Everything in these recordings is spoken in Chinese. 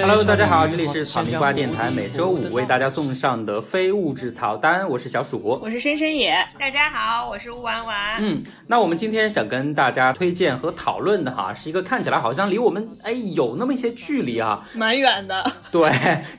Hello，大家好，这里是草莓瓜电台，每周五为大家送上的非物质草单，我是小鼠。我是深深野，大家好，我是吴婉婉。嗯，那我们今天想跟大家推荐和讨论的哈，是一个看起来好像离我们哎有那么一些距离啊，蛮远的。对，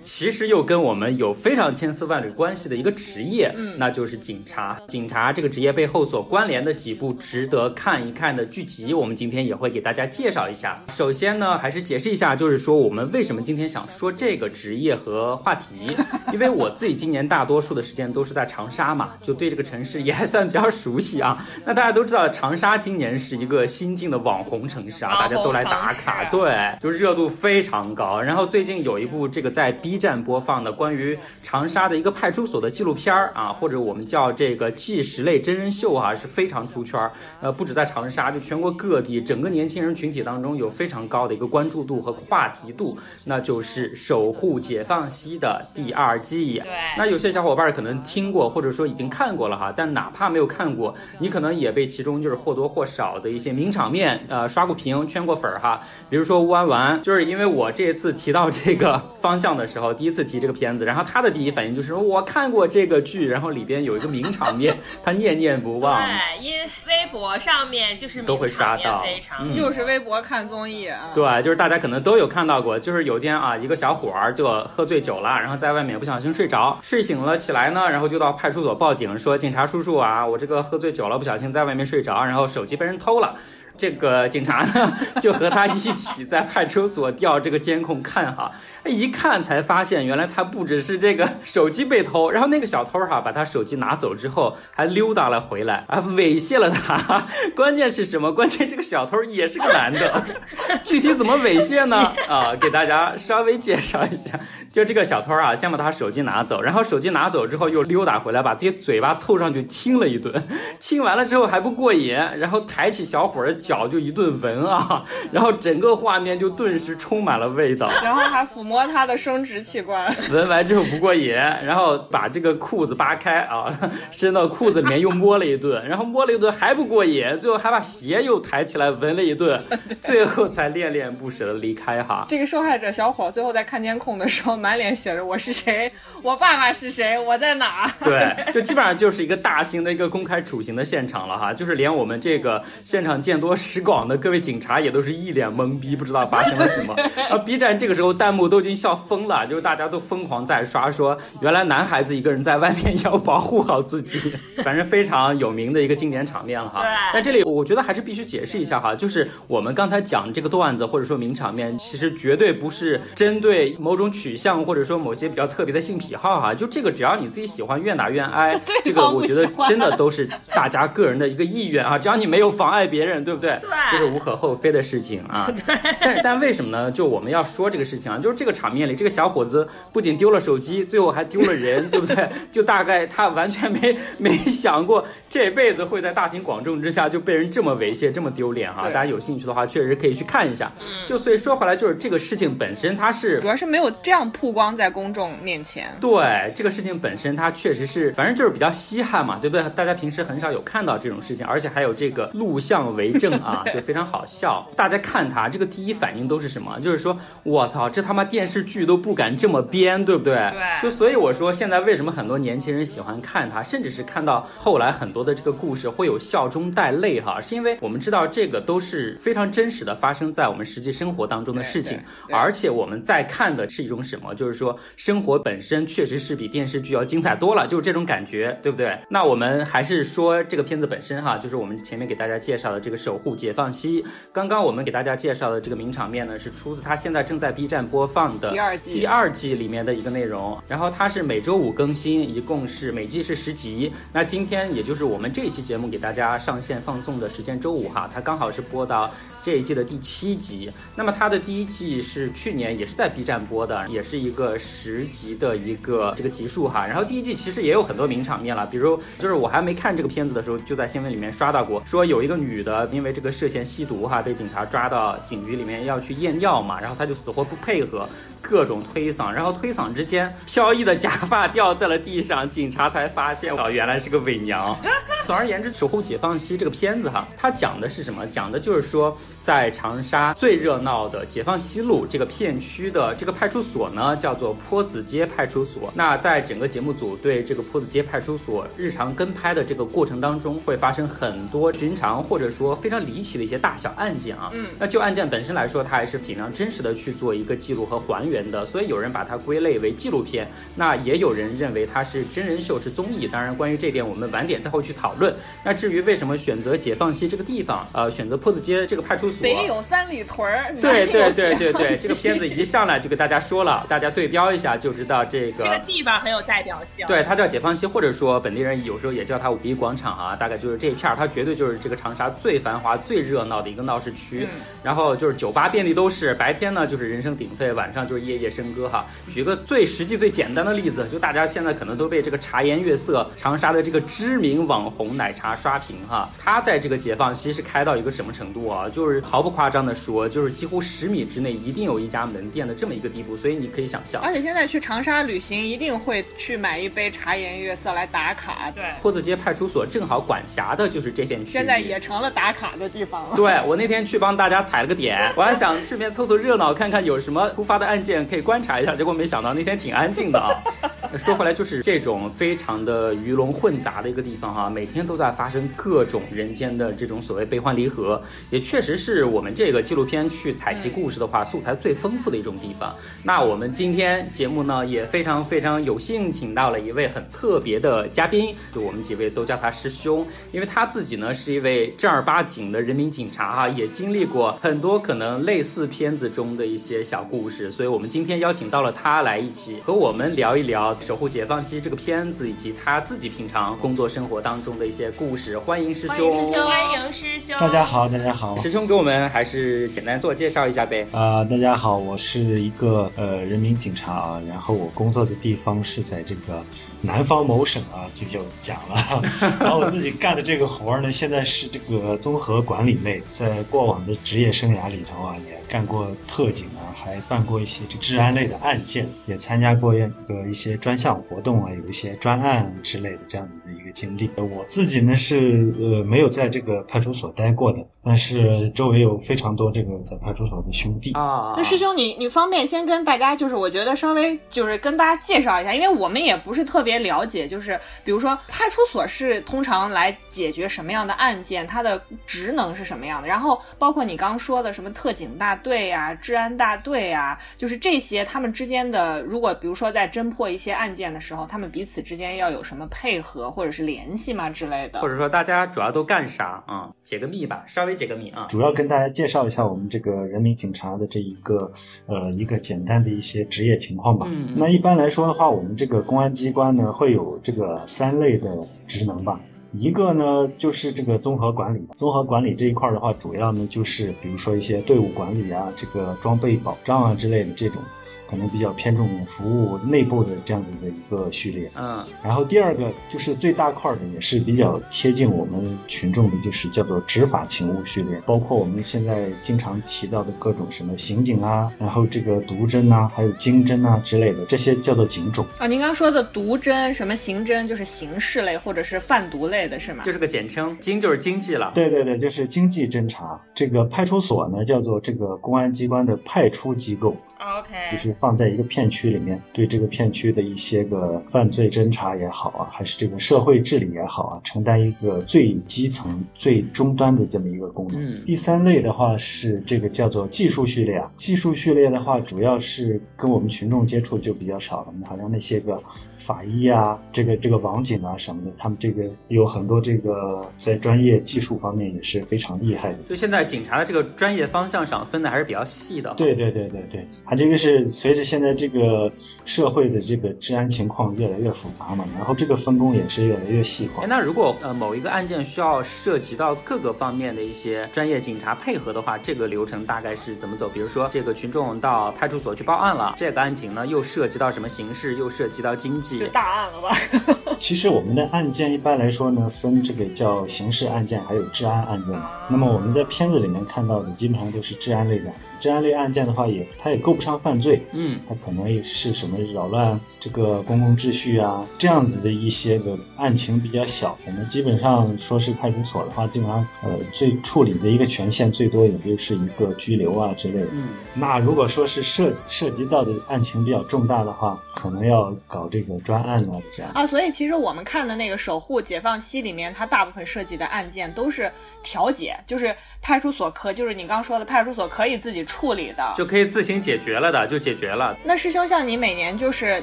其实又跟我们有非常千丝万缕关系的一个职业，嗯，那就是警察。警察这个职业背后所关联的几部值得看一看的剧集，我们今天也会给大家介绍一下。首先呢，还是解释一下，就是说我们为什么今天想说这个职业和话题，因为我自己今年大多数的时间都是在长沙嘛，就对这个城市也还算比较熟悉啊。那大家都知道，长沙今年是一个新晋的网红城市啊，大家都来打卡，对，就热度非常高。然后最近有一部这个在 B 站播放的关于长沙的一个派出所的纪录片儿啊，或者我们叫这个纪实类真人秀啊，是非常出圈儿。呃，不止在长沙，就全国各地整个年轻人群体当中有非常高的一个关注度和话题度，那就是《守护解放西》的第二季。对，那有些小伙伴可能听过，或者说已经看过了哈，但哪怕没有看过，你可能也被其中就是或多或少的一些名场面呃刷过屏、圈过粉儿哈。比如说乌安丸，就是因为我这次提到这个方向的时候，第一次提这个片子，然后他的第一反应就是我看过这个剧，然后里边有一个名场面，他念念不忘。对，因为微博上面就是都会刷到非常嗯又是微博看综艺啊。对，就是大家可能都有看到过，就是有一天啊，一个小伙儿就喝醉酒了，然后在外面不小心睡着，睡醒了起来呢，然后就到派出所报警，说警察叔叔啊，我这个喝醉酒了，不小心在外面睡着，然后手机被人偷了。这个警察呢，就和他一起在派出所调这个监控看哈，一看才发现，原来他不只是这个手机被偷，然后那个小偷哈把他手机拿走之后，还溜达了回来，啊猥亵了他。关键是什么？关键这个小偷也是个男的，具体怎么猥亵呢？啊，给大家稍微介绍一下，就这个小偷啊，先把他手机拿走，然后手机拿走之后又溜达回来，把自己嘴巴凑上去亲了一顿，亲完了之后还不过瘾，然后抬起小伙儿脚就一顿闻啊，然后整个画面就顿时充满了味道。然后还抚摸他的生殖器官，闻完之后不过瘾，然后把这个裤子扒开啊，伸到裤子里面又摸了一顿，然后摸了一顿还不过瘾，最后还把鞋又抬起来闻了一顿，最后才恋恋不舍的离开哈。这个受害者小伙最后在看监控的时候，满脸写着“我是谁，我爸爸是谁，我在哪”。对，就基本上就是一个大型的一个公开处刑的现场了哈，就是连我们这个现场见多识广的各位警察也都是一脸懵逼，不知道发生了什么。然后，B 站这个时候弹幕都已经笑疯了，就是大家都疯狂在刷说，原来男孩子一个人在外面 要保护好自己，反正非常有名的一个经典场面了哈。对但这里我觉得还是必须解释一下哈，就是我们刚才讲这个段子或者说名场面，其实绝对不是针对某种取向或者说某些比较特别的性癖好哈，就这个只要你自己喜欢，愿打愿挨，这个我觉得真的都是大家个人的一个意愿啊，只要你没有妨碍别人，对不对？对这是无可厚非的事情啊。但但为什么呢？就我们要说这个事情啊，就是这个场面里，这个小伙子不仅丢了手机，最后还丢了人，对不对？就大概他完全没没想过这辈子会在大庭广众之下就被人这么猥亵，这么丢脸哈。对大家有兴趣的话，确实可以去看一下。就所以说回来，就是这个事情本身它是主要是没有这样曝光在公众面前。对这个事情本身，它确实是，反正就是比较稀罕嘛，对不对？大家平时很少有看到这种事情，而且还有这个录像为证啊，就非常好笑。大家看他这个第一反应都是什么？就是说，我操，这他妈电视剧都不敢这么编，对不对？对就所以我说，现在为什么很多年轻人喜欢看他，甚至是看到后来很多的这个故事会有笑中带泪哈，是因为我们知道这个都是非常真实的发生在我们实际生活当中的事情，而且我们在看的是一种什么？就是说生活本身确实是比电视剧要精彩多了，就是这种感觉，对不对？那我们还是说这个片子本身哈，就是我们前面给大家介绍的这个《守护解放西》。刚刚我们给大家介绍的这个名场面呢，是出自他现在正在 B 站播放的第二季第二季里面的一个内容。然后它是每周五更新，一共是每季是十集。那今天也就是我们这一期节目给大家上线放送的时间，周五哈，它刚好是播到这一季的第七集。那么它的第一季是去年也是在 B 站播的，也是一个十集的一个这个集数哈。然后第一季其实也有很多名场面了，比如就是我还没看这个片子的时候，就在新闻里面刷到过，说有一个女的因为为这个涉嫌吸毒哈，被警察抓到警局里面要去验尿嘛，然后他就死活不配合，各种推搡，然后推搡之间飘逸的假发掉在了地上，警察才发现哦，原来是个伪娘。总而言之，《守护解放西》这个片子哈，它讲的是什么？讲的就是说，在长沙最热闹的解放西路这个片区的这个派出所呢，叫做坡子街派出所。那在整个节目组对这个坡子街派出所日常跟拍的这个过程当中，会发生很多寻常或者说非常离奇的一些大小案件啊。嗯，那就案件本身来说，它还是尽量真实的去做一个记录和还原的。所以有人把它归类为纪录片，那也有人认为它是真人秀，是综艺。当然，关于这点我们晚点再会去讨论。那至于为什么选择解放西这个地方，呃，选择坡子街这个派出所，北 有三里屯儿，对对对对对，这个片子一上来就给大家说了，大家对标一下就知道这个。这个地方很有代表性。对，它叫解放西，或者说本地人有时候也叫它五一广场啊，大概就是这一片儿，它绝对就是这个长沙最繁华、最热闹的一个闹市区。然后就是酒吧遍地都是，白天呢就是人声鼎沸，晚上就是夜夜笙歌哈。举个最实际、最简单的例子，就大家现在可能都被这个茶颜悦色长沙的这个知名网红奶茶刷屏哈。它在这个解放西是开到一个什么程度啊？就是毫不夸张的说，就是几乎十米之内一定有一家门店的这么一个地步，所以你可以想象。而且现在去长沙旅行，一定会去买一杯茶颜悦色来打卡。对，坡子街派出所正好管辖的就是这片区域，现在也成了打卡的地方了。对我那天去帮大家踩了个点，我还想顺便凑凑热闹，看看有什么突发的案件可以观察一下。结果没想到那天挺安静的啊。说回来，就是这种非常的鱼龙混杂的一个地方哈，每天都在发生各种人间的这种所谓悲欢离合，也确实是我们这个纪录片去采集故事的话，素材最丰富的一种地方。那我们今天节目呢也非常非常有幸请到了一位很特别的嘉宾，就我们几位都叫他师兄，因为他自己呢是一位正儿八经的人民警察哈，也经历过很多可能类似片子中的一些小故事，所以我们今天邀请到了他来一起和我们聊一聊《守护解放西》这个片子以及他自己平常工作生活当中的一些故事。欢迎师兄，欢迎师兄欢迎师兄。大家好，大家好。师兄给我们还是简单自我介绍一下呗。啊、大家好，我是一个呃人民警察啊，然后我工作的地方是在这个南方某省啊，就就讲了。然后我自己干的这个活儿呢，现在是这个综合和管理类，在过往的职业生涯里头啊，也干过特警啊，还办过一些这治安类的案件，也参加过一个一些专项活动啊，有一些专案之类的这样的一个经历。呃我自己呢是呃没有在这个派出所待过的，但是周围有非常多这个在派出所的兄弟。啊，那师兄你，你方便先跟大家，就是我觉得稍微就是跟大家介绍一下，因为我们也不是特别了解，就是比如说派出所是通常来解决什么样的案件，它的职能是什么样的，然后包括你刚说的什么特警大队呀、治安大队呀，就是这些他们之间的，如果比如说在侦破一些案件的时候，他们彼此之间要有什么配合或者是联系吗之类的或？者说大家主要都干啥啊、解个密吧，稍微解个密啊。主要跟大家介绍一下我们这个人民警察的这一个呃一个简单的一些职业情况吧。嗯那一般来说的话，我们这个公安机关呢会有这个三类的职能吧。一个呢就是这个综合管理，综合管理这一块的话，主要呢就是比如说一些队伍管理啊、这个装备保障啊之类的这种，可能比较偏重服务内部的这样子的一个序列。嗯然后第二个就是最大块儿的，也是比较贴近我们群众的，就是叫做执法勤务序列，包括我们现在经常提到的各种什么刑警啊，然后这个毒侦啊，还有经侦啊之类的，这些叫做警种。啊，您刚说的毒侦、什么刑侦，就是刑事类或者是贩毒类的是吗？就是个简称，经就是经济了。对对对，就是经济侦查。这个派出所呢，叫做这个公安机关的派出机构，OK，就是放在一个片区里面，对这个片区的一些个犯罪侦查也好啊，还是这个社会治理也好啊，承担一个最基层、最终端的这么一个功能。嗯第三类的话是这个叫做技术序列啊，技术序列的话，主要是跟我们群众接触就比较少了，好像那些个法医啊，这个这个网警啊什么的，他们这个有很多这个在专业技术方面也是非常厉害的。就现在警察的这个专业方向上分的还是比较细的。对对对对对，它这个是随着现在这个社会的这个治安情况越来越复杂嘛，然后这个分工也是越来越细化哎，。那如果呃某一个案件需要涉及到各个方面的一些专业警察配合的话，这个流程大概是怎么走？比如说这个群众到派出所去报案了，这个案情呢又涉及到什么刑事，又涉及到经济，系就。大案了吧？其实我们的案件一般来说呢，分这个叫刑事案件，还有治安案件嘛。那么我们在片子里面看到的，基本上都是治安类的。治安类案件的话也，它也够不上犯罪，嗯，它可能也是什么扰乱这个公共秩序啊，这样子的一些个案情比较小我们基本上说是派出所的话，基本上呃最处理的一个权限最多也就是一个拘留啊之类的。嗯，那如果说是涉涉及到的案情比较重大的话，可能要搞这个专案啊这样。啊，所以其实我们看的那个《守护解放西》里面，它大部分涉及的案件都是调解，就是派出所可，就是你刚说的派出所可以自己处理的。就可以自行解决了的，就解决了。那师兄，像你每年就是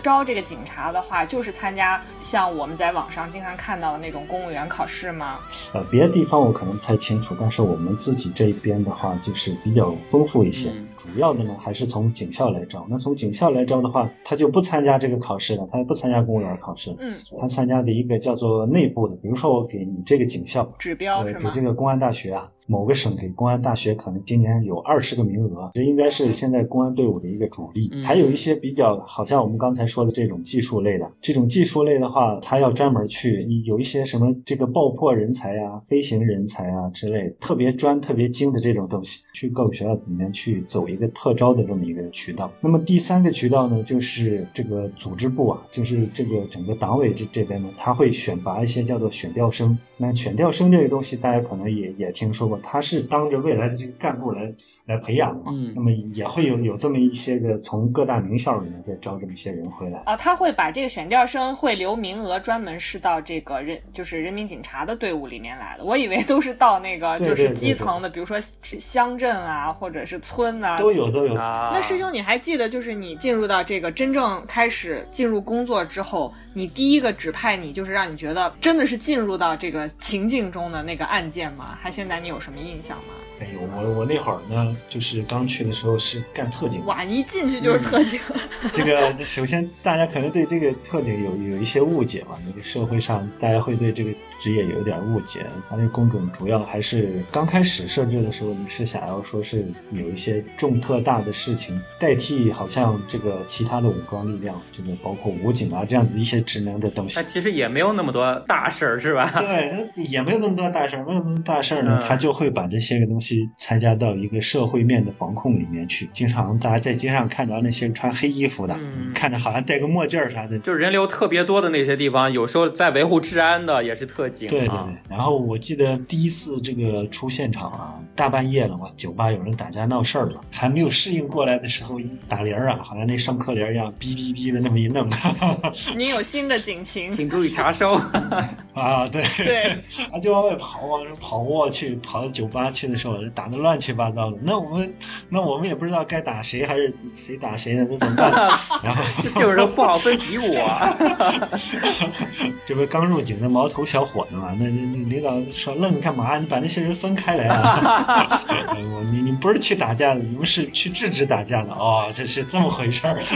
招这个警察的话，就是参加像我们在网上经常看到的那种公务员考试吗？呃，别的地方我可能不太清楚，但是我们自己这边的话，就是比较丰富一些。嗯主要的呢，还是从警校来招。那从警校来招的话，他就不参加这个考试了，他也不参加公务员考试，嗯，他参加的一个叫做内部的，比如说我给你这个警校，指标给这？个公安大学啊，某个省给公安大学可能今年有二十个名额，这应该是现在公安队伍的一个主力。嗯还有一些比较，好像我们刚才说的这种技术类的，这种技术类的话，他要专门去有一些什么这个爆破人才啊、飞行人才啊之类的，特别专、特别精的这种东西，去各个学校里面去走一一个特招的这么一个渠道。那么第三个渠道呢，就是这个组织部啊，就是这个整个党委这这边呢，他会选拔一些叫做选调生。那选调生这个东西，大家可能也也听说过，他是当着未来的这个干部来来培养嘛。嗯那么也会有有这么一些个从各大名校里面再招这么一些人回来。啊，他会把这个选调生会留名额，专门是到这个人就是人民警察的队伍里面来的。我以为都是到那个就是对对对基层的，比如说乡镇啊，或者是村啊。都有都有，啊，那师兄，你还记得就是你进入到这个真正开始进入工作之后，你第一个指派你就是让你觉得真的是进入到这个情境中的那个案件吗？还现在你有什么印象吗？哎呦，我我那会儿呢，就是刚去的时候是干特警的。哇，一进去就是特警，这个首先大家可能对这个特警有有一些误解嘛，那个社会上大家会对这个职业有一点误解。他那工种主要还是刚开始设置的时候，你是想要说是有一些重特大的事情代替，好像这个其他的武装力量，这个包括武警啊这样子一些职能的东西他。其实也没有那么多大事儿，是吧？对，那也没有那么多大事儿，没有那么大事儿呢，嗯他就会把这些个东西参加到一个社会面的防控里面去。经常大家在街上看到那些穿黑衣服的，嗯看着好像戴个墨镜儿啥的。就是人流特别多的那些地方，有时候在维护治安的也是特警对对啊对。，然后我记得第一次这个出现场啊，大半夜了嘛，酒吧有人打架闹事儿了，还没有适应过来的时候，一打铃儿啊，好像那上课铃儿一样，哔哔哔的那么一弄，您有新的警情。请注意查收。啊，对，对，他就往外跑，往上跑过去，跑到酒吧去的时候，打的乱七八糟的。那我们，那我们也不知道该打谁，还是谁打谁呢？那怎么办？然后就这种人不好分敌我。这不刚入警的毛头小伙子嘛？那那那领导说愣干嘛？你把那些人分开来啊！你你不是去打架的，你们是去制止打架的哦，这是这么回事儿。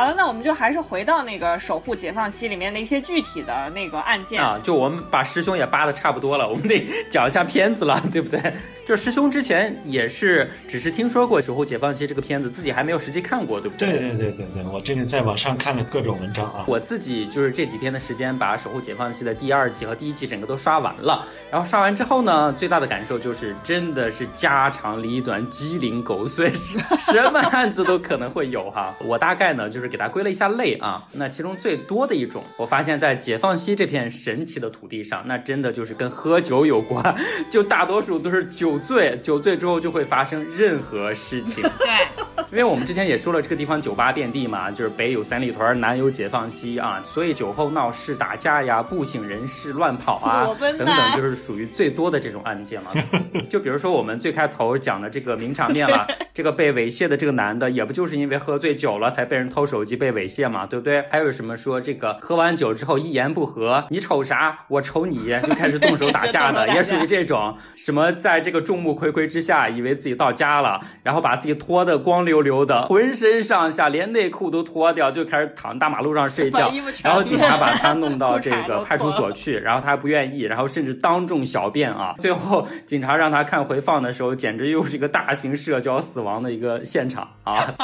好了，那我们就还是回到那个《守护解放西》里面的一些具体的那个案件。啊，就我们把师兄也扒的差不多了，我们得讲一下片子了，对不对？就师兄之前也是只是听说过《守护解放西》这个片子，自己还没有实际看过，对不对对对对对对，我这个在网上看了各种文章啊。我自己就是这几天的时间，把《守护解放西》的第二季和第一季整个都刷完了。然后刷完之后呢，最大的感受就是真的是家长里短、鸡零狗碎，什什么案子都可能会有哈。我大概呢就是给它归了一下类啊。那其中最多的一种，我发现在解放西这片神奇的土地上，那真的就是跟喝酒有关，就大多数都是酒醉，酒醉之后就会发生任何事情。对，因为我们之前也说了，这个地方酒吧遍地嘛，就是北有三里屯，南有解放西啊，所以酒后闹事、打架呀、不省人事、乱跑啊等等，就是属于最多的这种案件了。就比如说我们最开头讲的这个名场面了，这个被猥亵的这个男的，也不就是因为喝醉酒了才被人偷手机被猥亵嘛，对不对？还有什么说这个喝完酒之后一言不合，你瞅啥，我瞅你，就开始动手打架的，也属于这种什么在这个众目睽睽之下，以为自己到家了，然后把自己脱得光溜溜的，浑身上下连内裤都脱掉，就开始躺大马路上睡觉然后警察把他弄到这个 派出所去，然后他还不愿意，然后甚至当众小便啊。最后警察让他看回放的时候，简直又是一个大型社交死亡的一个现场啊。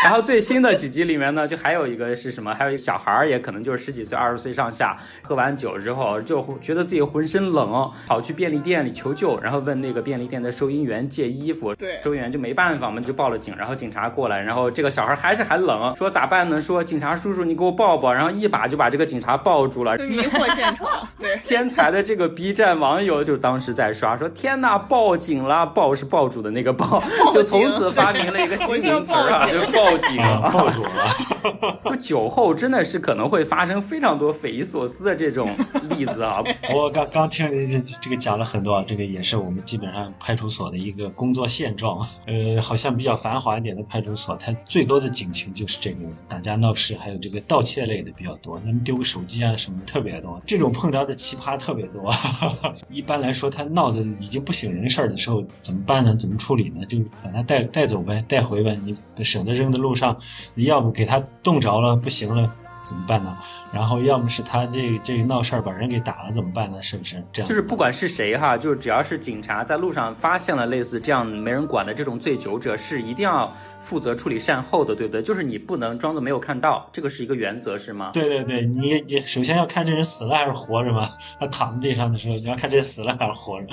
然后最新的几集里面呢，就还有一个是什么？还有一个小孩儿，也可能就是十几岁、二十岁上下，喝完酒之后就觉得自己浑身冷，跑去便利店里求救，然后问那个便利店的收银员借衣服。对收银员就没办法嘛，就报了警。然后警察过来，然后这个小孩还是还冷，说咋办呢？说警察叔叔，你给我抱抱。然后一把就把这个警察抱住了。就迷惑现场。对，天才的这个 B 站网友就当时在刷，说天呐，报警了！抱是抱住的那个抱，就从此发明了一个新名词啊，就报警啊，抱住了。就酒后真的是可能会发生非常多匪夷所思的这种 例子啊。我刚刚听你这这个讲了很多，这个也是我们基本上派出所的一个工作现状。呃，好像比较繁华一点的派出所，它最多的警情就是这个打架闹事，还有这个盗窃类的比较多。那么丢个手机啊什么特别多，这种碰着的奇葩特别多。一般来说，他闹得已经不省人事儿的时候，怎么办呢？怎么处理呢？就把他带带走呗，带回呗。你省得扔路上，你要不给他冻着了，不行了。怎么办呢？然后要么是他这这闹事儿把人给打了怎么办呢？是不是这样？就是不管是谁哈，就是只要是警察在路上发现了类似这样没人管的这种醉酒者，是一定要负责处理善后的，对不对？就是你不能装作没有看到，这个是一个原则，是吗？对对对，你你首先要看这人死了还是活着嘛。他躺在地上的时候，你要看这人死了还是活着。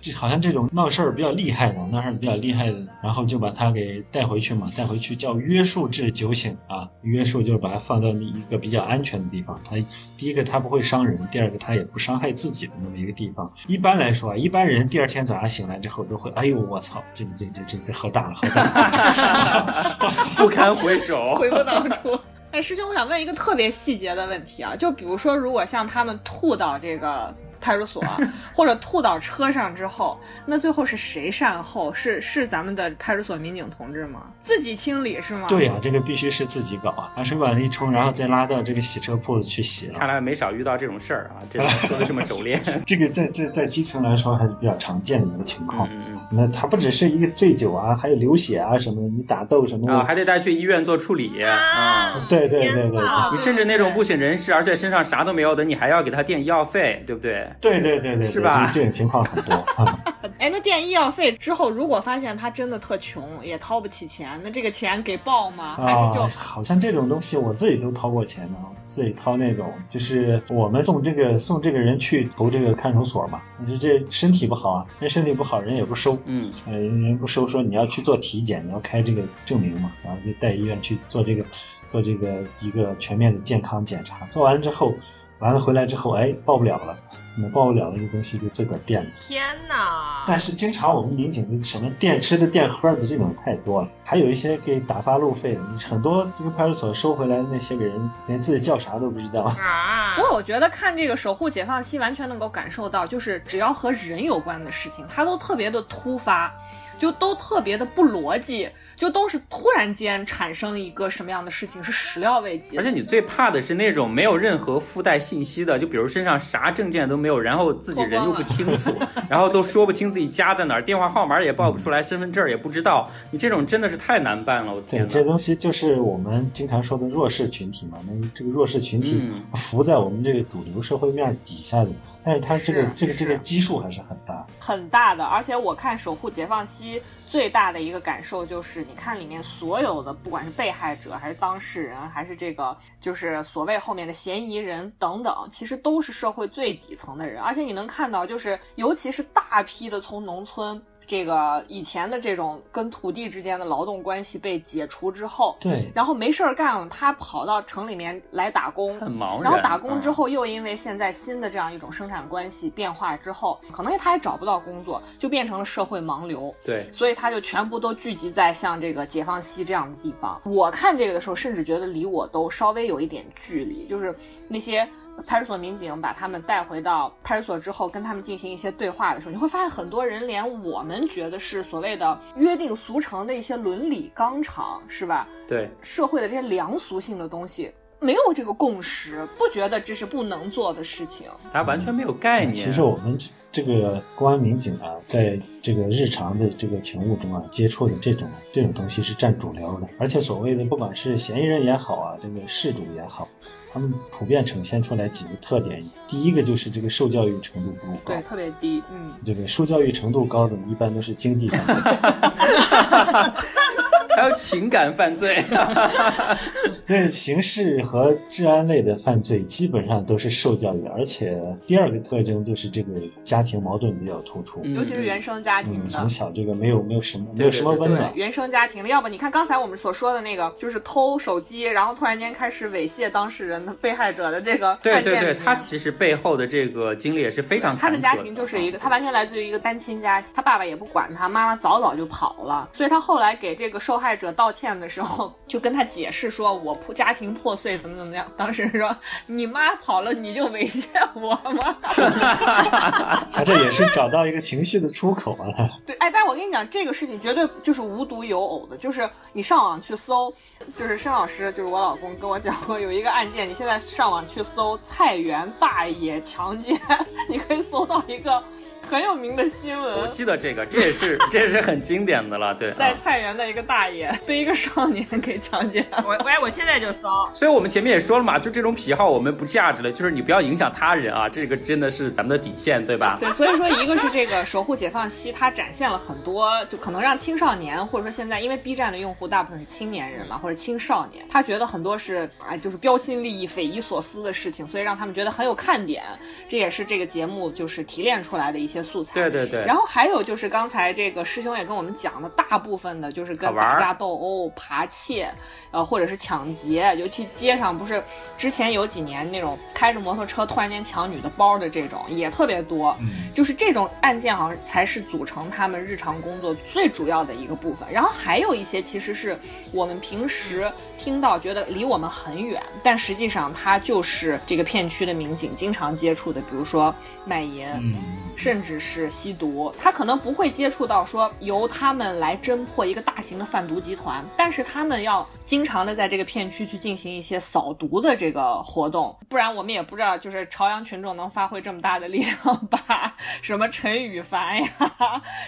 就好像这种闹事儿比较厉害的，闹事儿比较厉害的，然后就把他给带回去嘛，带回去叫约束制酒醒啊，约束就是把他放到。一个比较安全的地方，它第一个它不会伤人，第二个它也不伤害自己的那么一个地方。一般来说啊，一般人第二天早上醒来之后都会，哎呦我操，这这这这这喝大了，喝大了，不堪回首，悔不当初。哎，师兄，我想问一个特别细节的问题啊，就比如说，如果像他们吐到这个。派出所 或者吐到车上之后，那最后是谁善后？是是咱们的派出所民警同志吗？自己清理是吗？对呀，这个必须是自己搞，把水管子一冲，然后再拉到这个洗车铺子去洗了。看来没少遇到这种事儿啊，这说的这么熟练。这个在在在基层来说还是比较常见的一个情况。嗯嗯。那他不只是一个醉酒啊，还有流血啊什么的，你打斗什么啊，还得带去医院做处理啊。对对对对。你甚至那种不省人事，而且身上啥都没有的，你还要给他垫医药费，对不对？对对对对，是吧？这种情况很多。哎，那垫医药费之后，如果发现他真的特穷，也掏不起钱，那这个钱给报吗？还是就好像这种东西，我自己都掏过钱呢，自己掏那种，就是我们送这个送这个人去投这个看守所嘛，你说这身体不好啊，人身体不好，人也不收，嗯，人，人不收，说你要去做体检，你要开这个证明嘛，然后就带医院去做这个做这个一个全面的健康检查，做完之后。完了回来之后，哎，报不了了，那报不了那个东西就自个儿垫了。天哪！但是经常我们民警什么垫吃的、垫喝的这种太多了，还有一些给打发路费的，很多这个派出所收回来的那些个人，连自己叫啥都不知道。啊！不过我觉得看这个守护解放西，完全能够感受到，就是只要和人有关的事情，它都特别的突发，就都特别的不逻辑。就都是突然间产生一个什么样的事情是始料未及，而且你最怕的是那种没有任何附带信息的，就比如身上啥证件都没有，然后自己人又不清楚，然后都说不清自己家在哪儿，电话号码也报不出来，身份证也不知道，你这种真的是太难办了。我天，这东西就是我们经常说的弱势群体嘛，那这个弱势群体浮在我们这个主流社会面底下的，但是它这个这个这个基数还是很大很大的，而且我看守护解放西。最大的一个感受就是，你看里面所有的，不管是被害者，还是当事人，还是这个就是所谓后面的嫌疑人等等，其实都是社会最底层的人，而且你能看到，就是尤其是大批的从农村。这个以前的这种跟土地之间的劳动关系被解除之后，对，然后没事儿干了，他跑到城里面来打工，很忙。然后打工之后，又因为现在新的这样一种生产关系变化之后，可能他也找不到工作，就变成了社会盲流。对，所以他就全部都聚集在像这个解放西这样的地方。我看这个的时候，甚至觉得离我都稍微有一点距离，就是那些。派出所民警把他们带回到派出所之后，跟他们进行一些对话的时候，你会发现很多人连我们觉得是所谓的约定俗成的一些伦理纲常，是吧？对，社会的这些良俗性的东西，没有这个共识，不觉得这是不能做的事情，他完全没有概念。其实我们。这个公安民警啊，在这个日常的这个勤务中啊，接触的这种这种东西是占主流的，而且所谓的不管是嫌疑人也好啊，这个事主也好，他们普遍呈现出来几个特点。第一个就是这个受教育程度不够高，对，特别低。嗯，这个受教育程度高的，一般都是经济方面。还有情感犯罪。所以刑事和治安类的犯罪基本上都是受教育，而且第二个特征就是这个家庭矛盾比较突出。尤其是原生家庭嗯，从小这个没有没有什么没有什么温暖，原生家庭的，要不你看刚才我们所说的那个，就是偷手机，然后突然间开始猥亵当事人的被害者的这个对对对，案件他其实背后的这个经历也是非常他的家庭就是一个，他完全来自于一个单亲家庭，他爸爸也不管他，妈妈早早就跑了，所以他后来给这个受害者道歉的时候，就跟他解释说，我破家庭破碎怎么怎么样。当时说你妈跑了，你就猥亵我吗？他这也是找到一个情绪的出口啊。对，哎，但是我跟你讲，这个事情绝对就是无独有偶的，就是你上网去搜，就是申老师，就是我老公跟我讲过有一个案件，你现在上网去搜菜园大爷强奸，你可以搜到一个很有名的新闻我。记得这个，这也是 这也是很经典的了，对。在啊菜园的一个大爷被一个少年给强奸，我喂，我现在就搜。所以我们前面也说了嘛，就这种癖好我们不价值了，就是你不要影响他人啊，这个真的是咱们的底线，对吧？对，所以说一个是这个守护解放西，它展现了很多，就可能让青少年或者说现在，因为 B 站的用户大部分是青年人嘛，或者青少年，他觉得很多是哎就是标新立异、匪夷所思的事情，所以让他们觉得很有看点，这也是这个节目就是提炼出来的一些素材。对对对。然后还有就是刚才这个师兄也跟我们讲的，大部分的就是跟打架斗殴、扒窃，呃，或者是抢劫，尤其街上不是之前有几年那种开着摩托车突然间抢女的包的这种也特别多，就是这种案件好像才是组成他们日常工作最主要的一个部分。然后还有一些其实是我们平时听到觉得离我们很远，但实际上它就是这个片区的民警经常接触的，比如说卖淫，嗯，甚至是吸毒，他可能不会接触到说由他们来侦破一个大型的贩毒集团，但是他们要经常的在这个片区去进行一些扫毒的这个活动，不然我们也不知道就是朝阳群众能发挥这么大的力量，把 什么陈羽凡呀，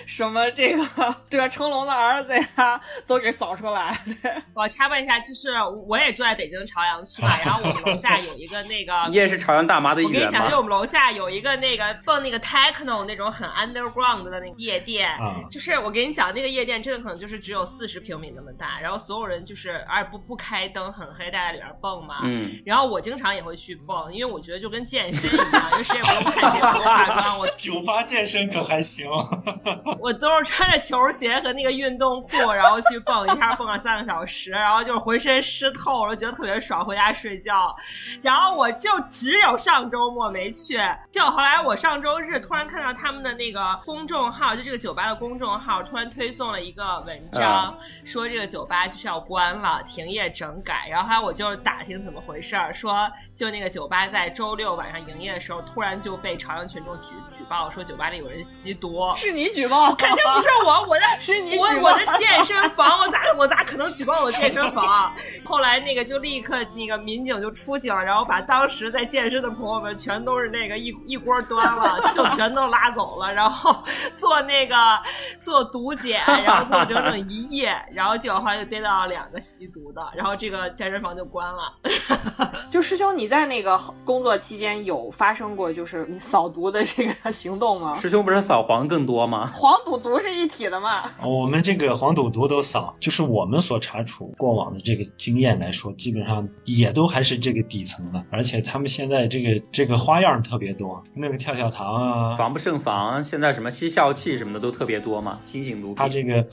什么这个对吧，成龙的儿子呀，都给扫出来。对，我插播一下，就是我也住在北京朝阳区嘛，然后我们楼下有一个那个 你也是朝阳大妈的一我跟你讲，就？我们楼下有一个那个蹦那个 techno 那种很 underground 的那个夜店，啊就是我跟你讲，那个夜店真的可能就是只有四十平米那么大，然后所有人就是而不不开灯，很黑，大家在里边蹦嘛。嗯，然后我经常也会去蹦，因为我觉得就跟健身一样，因为谁也不用看谁，不用化妆，我酒吧健身可还行，我都是穿着球鞋和那个运动裤，然后去蹦，一下蹦了三个小时，然后就是浑身湿透了，觉得特别爽，回家睡觉。然后我就只有上周末没去，就后来我上周日突然看到他们的那个公众号，就这个酒吧的公众号突然推送了一个文章，说这个酒吧就是要关了，停业整改。然后后来我就打听怎么回事儿，说就那个酒吧在周六晚上营业的时候，突然就被朝阳群众举举报说酒吧里有人吸毒。是你举报，肯定不是我，我的是你我举报我的健身房，我咋我咋可能举报我健身房啊？后来那个就立刻那个民警就出警了，然后把当时在健身的朋友们全都是那个一一锅端了，就全都拉走了，然后做那个 做毒检，然后做了整整一夜，然后结果后来就逮到两个吸毒的，然后这个健身房就关了。就师兄，你在那个工作期间有发生过就是你扫毒的这个行动吗？师兄不是扫黄更多吗？黄赌毒是一体的嘛？我们这个黄赌毒都扫，就是我们所查处过往的这个经验来说，基本上也都还是这个底层的，而且他们现在这个这个花样特别多，那个跳跳糖啊，防不胜防，现在什么吸笑气什么的都特别多嘛，新型毒品。它这个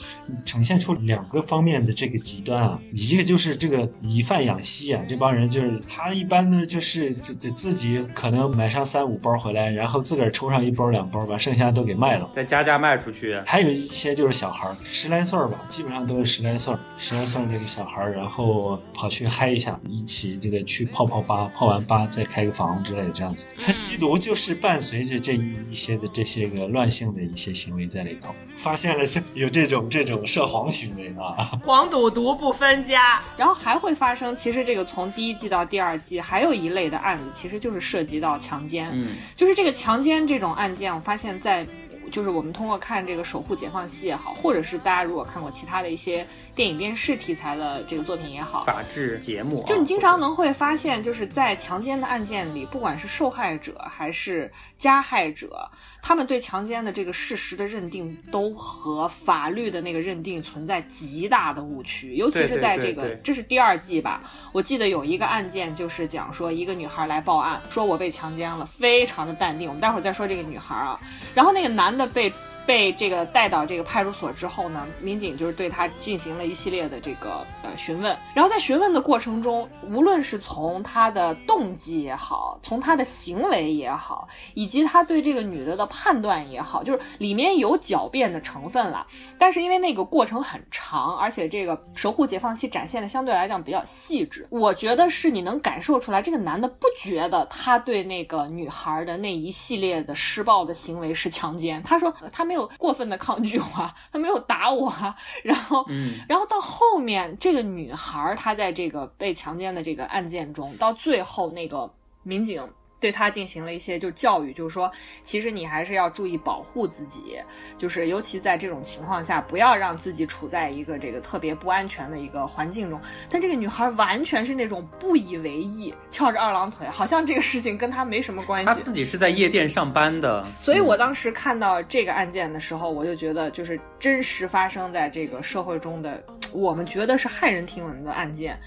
呈现出两个方面的这个极端啊，一个就是这个以贩养吸啊，这帮人就是他一般呢就是自自己可能买上三五包回来，然后自个儿抽上一包两包，把剩下都给卖了。再加价卖出去，还有一些就是小孩儿，十来岁儿吧，基本上都是十来岁儿，十来岁儿这个小孩儿，然后跑去嗨一下，一起这个去泡泡吧，泡完吧再开个房之类的这样子。他吸毒就是伴随着这一些的这些个乱性的一些行为在里头，发现了是有这种这种涉黄行为啊。黄赌毒不分家，然后还会发生，其实这个从第一季到第二季，还有一类的案子，其实就是涉及到强奸。嗯，就是这个强奸这种案件，我发现在，就是我们通过看这个《守护解放西》也好，或者是大家如果看过其他的一些电影电视题材的这个作品也好，法制节目啊，就你经常能会发现，就是在强奸的案件里，不管是受害者还是加害者，他们对强奸的这个事实的认定，都和法律的那个认定存在极大的误区。尤其是在这个，对对对对这是第二季吧？我记得有一个案件，就是讲说一个女孩来报案，说我被强奸了，非常的淡定。我们待会儿再说这个女孩啊。然后那个男的被。被这个带到这个派出所之后呢，民警就是对他进行了一系列的这个呃询问，然后在询问的过程中，无论是从他的动机也好，从他的行为也好，以及他对这个女的的判断也好，就是里面有狡辩的成分了。但是因为那个过程很长，而且这个守护解放西展现的相对来讲比较细致，我觉得是你能感受出来，这个男的不觉得他对那个女孩的那一系列的施暴的行为是强奸，他说他没有过分的抗拒我啊，他没有打我啊，然后，嗯，然后到后面这个女孩她在这个被强奸的这个案件中，到最后那个民警。对她进行了一些就教育，就是说，其实你还是要注意保护自己，就是尤其在这种情况下，不要让自己处在一个这个特别不安全的一个环境中。但这个女孩完全是那种不以为意，翘着二郎腿，好像这个事情跟她没什么关系。她自己是在夜店上班的，所以我当时看到这个案件的时候，我就觉得，就是真实发生在这个社会中的，我们觉得是骇人听闻的案件。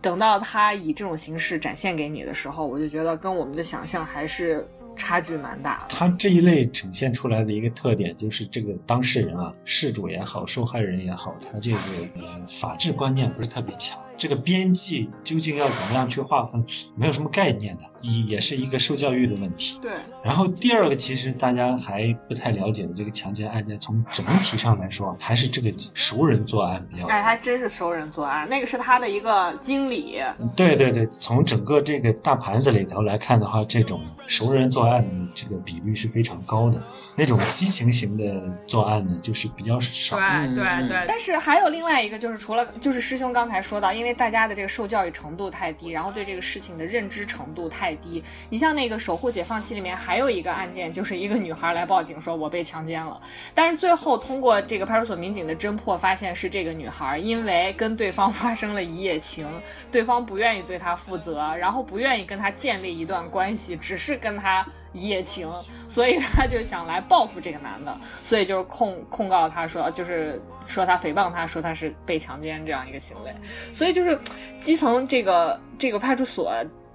等到他以这种形式展现给你的时候，我就觉得跟我们的想象还是差距蛮大。他这一类呈现出来的一个特点就是，这个当事人啊，事主也好，受害人也好，他这个呃法治观念不是特别强。这个边际究竟要怎么样去划分，没有什么概念的，也也是一个受教育的问题。对，然后第二个，其实大家还不太了解的这个强奸案件，从整体上来说，还是这个熟人作案比较多。哎，还真是熟人作案，那个是他的一个经理。对对对，从整个这个大盘子里头来看的话，这种熟人作案的这个比率是非常高的。那种激情型的作案呢，就是比较少。对对嗯对，但是还有另外一个，就是除了就是师兄刚才说到，因为大家的这个受教育程度太低，然后对这个事情的认知程度太低。你像那个《守护解放西》里面还有一个案件，就是一个女孩来报警说我被强奸了，但是最后通过这个派出所民警的侦破，发现是这个女孩因为跟对方发生了一夜情，对方不愿意对她负责，然后不愿意跟她建立一段关系，只是跟她。一夜情，所以他就想来报复这个男的，所以就是控控告他说，就是说他诽谤他说他是被强奸这样一个行为，所以就是基层这个这个派出所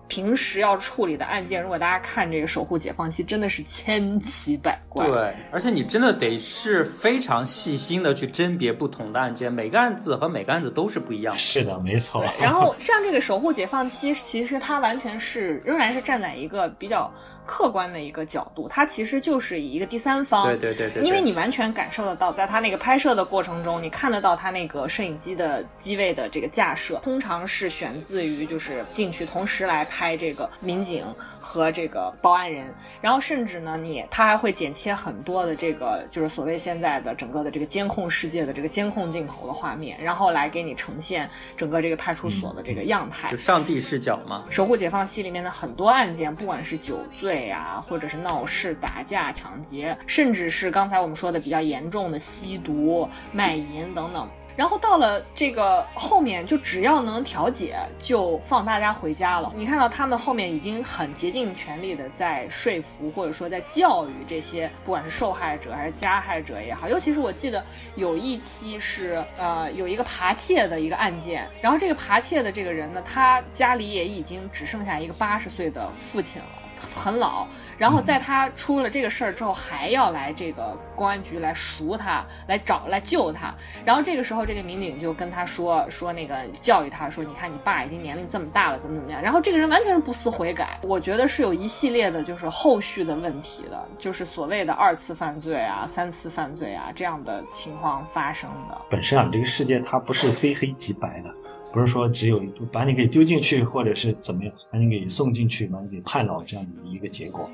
平时要处理的案件，如果大家看这个《守护解放西》，真的是千奇百怪。对，而且你真的得是非常细心的去甄别不同的案件，每个案子和每个案子都是不一样的。是的，没错。然后像这个《守护解放西》，其实它完全是仍然是站在一个比较。客观的一个角度，它其实就是以一个第三方，对对对对，因为你完全感受得到，在他那个拍摄的过程中，你看得到他那个摄影机的机位的这个架设，通常是选自于就是进去同时来拍这个民警和这个报案人，然后甚至呢，你他还会剪切很多的这个就是所谓现在的整个的这个监控世界的这个监控镜头的画面，然后来给你呈现整个这个派出所的这个样态，就上帝视角嘛。守护解放西里面的很多案件，不管是酒醉。啊，或者是闹事、打架、抢劫，甚至是刚才我们说的比较严重的吸毒、卖淫等等。然后到了这个后面，就只要能调解，就放大家回家了。你看到他们后面已经很竭尽全力的在说服，或者说在教育这些不管是受害者还是加害者也好。尤其是我记得有一期是呃有一个扒窃的一个案件，然后这个扒窃的这个人呢，他家里也已经只剩下一个八十岁的父亲了。很老，然后在他出了这个事儿之后，还要来这个公安局来赎他，来找来救他。然后这个时候，这个民警就跟他说说那个教育他说，你看你爸已经年龄这么大了，怎么怎么样。然后这个人完全是不思悔改。我觉得是有一系列的就是后续的问题的，就是所谓的二次犯罪啊、三次犯罪啊这样的情况发生的。本身啊，这个世界它不是非黑即白的。不是说只有把你给丢进去，或者是怎么样，把你给送进去，把你给判老这样的一个结果。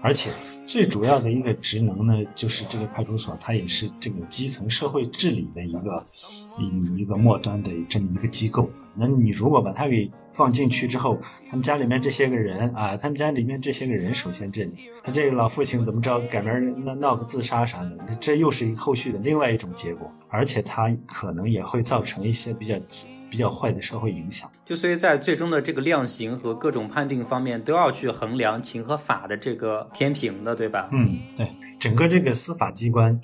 而且最主要的一个职能呢，就是这个派出所，它也是这个基层社会治理的一个一一个末端的这么一个机构。那你如果把它给放进去之后，他们家里面这些个人啊，他们家里面这些个人，首先这，他这个老父亲怎么着改名闹闹个自杀啥的，这又是一个后续的另外一种结果，而且它可能也会造成一些比较比较坏的社会影响。就所以在最终的这个量刑和各种判定方面，都要去衡量情和法的这个天平的，对吧？嗯，对，整个这个司法机关。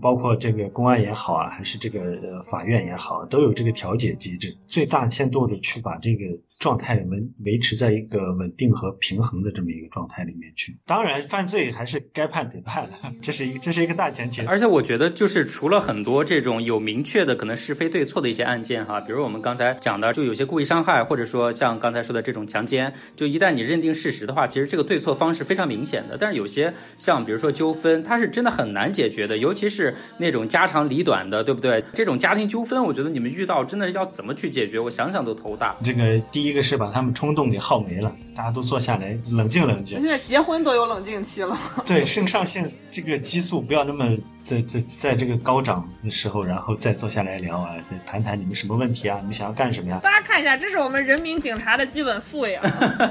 包括这个公安也好啊，还是这个呃法院也好，都有这个调解机制，最大限度的去把这个状态维维持在一个稳定和平衡的这么一个状态里面去。当然，犯罪还是该判得判，这是一这是一个大前提。而且我觉得，就是除了很多这种有明确的可能是非对错的一些案件哈，比如我们刚才讲的，就有些故意伤害，或者说像刚才说的这种强奸，就一旦你认定事实的话，其实这个对错方是非常明显的。但是有些像比如说纠纷，它是真的很难解决的，尤其是。是那种家长里短的，对不对？这种家庭纠纷，我觉得你们遇到真的要怎么去解决？我想想都头大。这个第一个是把他们冲动给耗没了，大家都坐下来冷静冷静。现在结婚都有冷静期了。对，肾上腺这个激素不要那么在在在这个高涨的时候，然后再坐下来聊啊，再谈谈你们什么问题啊？你们想要干什么呀？大家看一下，这是我们人民警察的基本素养。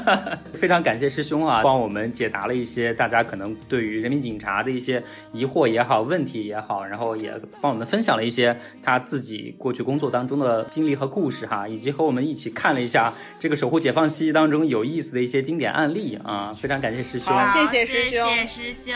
非常感谢师兄啊，帮我们解答了一些大家可能对于人民警察的一些疑惑也好，问题也。好，然后也帮我们分享了一些他自己过去工作当中的经历和故事哈，以及和我们一起看了一下这个《守护解放西》当中有意思的一些经典案例啊，非常感谢师兄，谢谢师兄，谢谢师兄，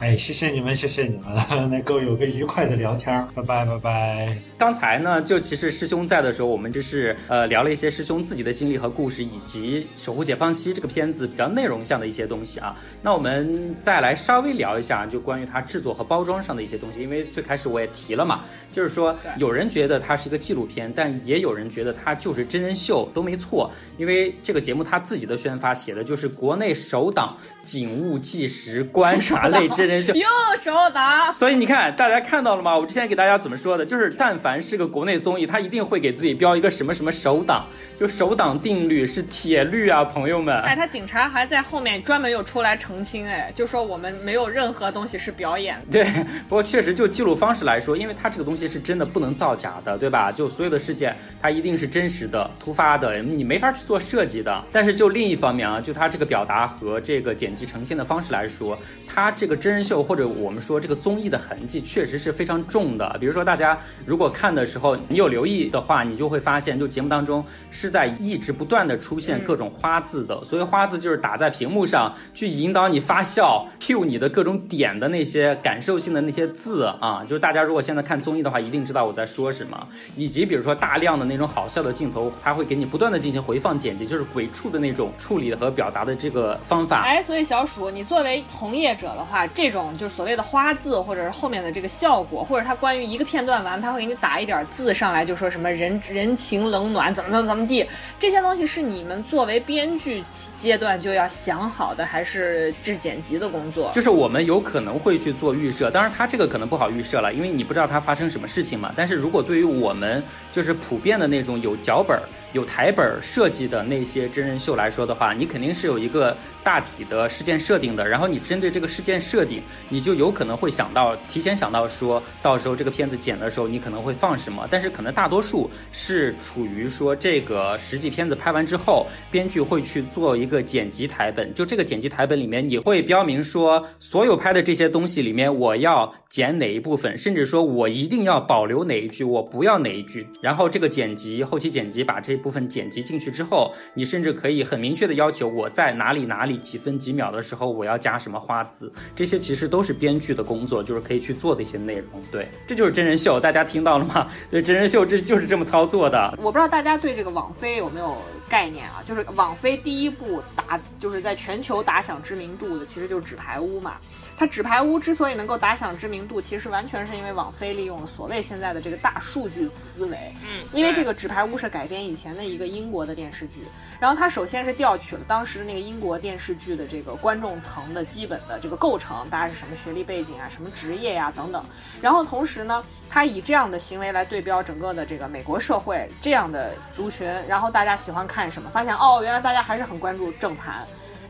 哎，谢谢你们，谢谢你们，能够有个愉快的聊天，拜拜拜拜。刚才呢，就其实师兄在的时候，我们就是呃聊了一些师兄自己的经历和故事，以及《守护解放西》这个片子比较内容向的一些东西啊。那我们再来稍微聊一下，就关于它制作和包装上的一些东西。因为最开始我也提了嘛，就是说有人觉得它是一个纪录片，但也有人觉得它就是真人秀，都没错。因为这个节目它自己的宣发写的就是国内首档警务纪实观察 类真人秀，又首档。所以你看，大家看到了吗？我之前给大家怎么说的？就是但凡是个国内综艺，它一定会给自己标一个什么什么首档，就首档定律是铁律啊，朋友们。哎，他警察还在后面专门又出来澄清，哎，就说我们没有任何东西是表演。对，不过确实。就记录方式来说，因为它这个东西是真的不能造假的，对吧？就所有的事件，它一定是真实的、突发的，你没法去做设计的。但是就另一方面啊，就它这个表达和这个剪辑呈现的方式来说，它这个真人秀或者我们说这个综艺的痕迹确实是非常重的。比如说大家如果看的时候，你有留意的话，你就会发现，就节目当中是在一直不断的出现各种花字的。所以花字就是打在屏幕上去引导你发笑、cue 你的各种点的那些感受性的那些字。啊，就是大家如果现在看综艺的话，一定知道我在说什么。以及比如说大量的那种好笑的镜头，它会给你不断的进行回放剪辑，就是鬼畜的那种处理和表达的这个方法。哎，所以小鼠，你作为从业者的话，这种就是所谓的花字，或者是后面的这个效果，或者他关于一个片段完，他会给你打一点字上来，就说什么人人情冷暖怎么怎么怎么地，这些东西是你们作为编剧阶段就要想好的，还是制剪辑的工作？就是我们有可能会去做预设，当然他这个可能不。好预设了，因为你不知道他发生什么事情嘛。但是如果对于我们就是普遍的那种有脚本儿。有台本设计的那些真人秀来说的话，你肯定是有一个大体的事件设定的，然后你针对这个事件设定，你就有可能会想到提前想到说到时候这个片子剪的时候你可能会放什么，但是可能大多数是处于说这个实际片子拍完之后，编剧会去做一个剪辑台本，就这个剪辑台本里面你会标明说所有拍的这些东西里面我要剪哪一部分，甚至说我一定要保留哪一句，我不要哪一句，然后这个剪辑后期剪辑把这。一部分剪辑进去之后，你甚至可以很明确的要求我在哪里哪里几分几秒的时候我要加什么花字，这些其实都是编剧的工作，就是可以去做的一些内容。对，这就是真人秀，大家听到了吗？对，真人秀这就是这么操作的。我不知道大家对这个网飞有没有概念啊？就是网飞第一部打，就是在全球打响知名度的，其实就是《纸牌屋》嘛。它《纸牌屋》之所以能够打响知名度，其实完全是因为网飞利用了所谓现在的这个大数据思维。嗯，因为这个《纸牌屋》是改编以前。的一个英国的电视剧，然后它首先是调取了当时的那个英国电视剧的这个观众层的基本的这个构成，大家是什么学历背景啊，什么职业呀等等，然后同时呢，它以这样的行为来对标整个的这个美国社会这样的族群，然后大家喜欢看什么，发现哦，原来大家还是很关注政坛。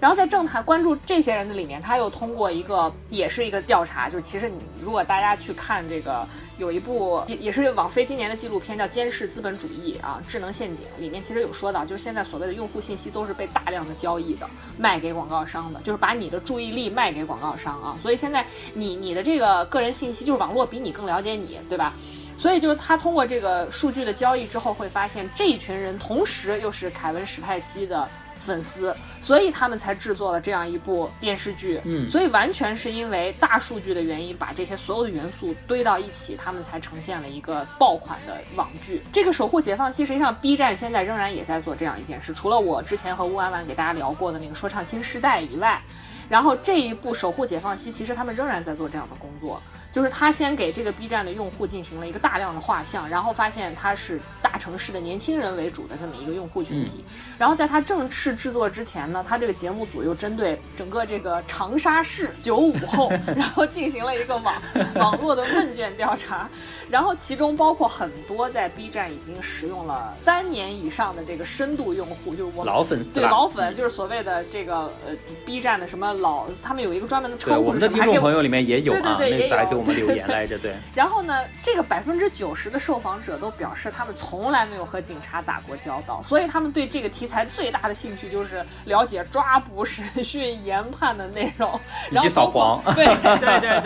然后在政坛关注这些人的里面，他又通过一个也是一个调查，就是其实你如果大家去看这个有一部也也是网飞今年的纪录片叫《监视资本主义》啊，智能陷阱里面其实有说到，就是现在所谓的用户信息都是被大量的交易的，卖给广告商的，就是把你的注意力卖给广告商啊。所以现在你你的这个个人信息，就是网络比你更了解你，对吧？所以就是他通过这个数据的交易之后，会发现这一群人同时又是凯文·史派西的粉丝，所以他们才制作了这样一部电视剧。嗯所以完全是因为大数据的原因，把这些所有的元素堆到一起，他们才呈现了一个爆款的网剧。这个《守护解放西》实际上 B 站现在仍然也在做这样一件事，除了我之前和乌婉婉给大家聊过的那个说唱新时代以外，然后这一部《守护解放西》其实他们仍然在做这样的工作。就是他先给这个 B 站的用户进行了一个大量的画像，然后发现他是大城市的年轻人为主的这么一个用户群体。然后在他正式制作之前呢，他这个节目组又针对整个这个长沙市九五后，然后进行了一个网网络的问卷调查，然后其中包括很多在 B 站已经使用了三年以上的这个深度用户，就是我们老粉丝对。老粉，就是所谓的这个呃 B 站的什么老，他们有一个专门的对，称呼，我们的听众朋友里面也有啊，对对对那次还也有给我们留言来着，对。然后呢，这个百分之九十的受访者都表示，他们从来没有和警察打过交道，所以他们对这个题材最大的兴趣就是了解抓捕、审讯、研判的内容，以及扫黄 对，对对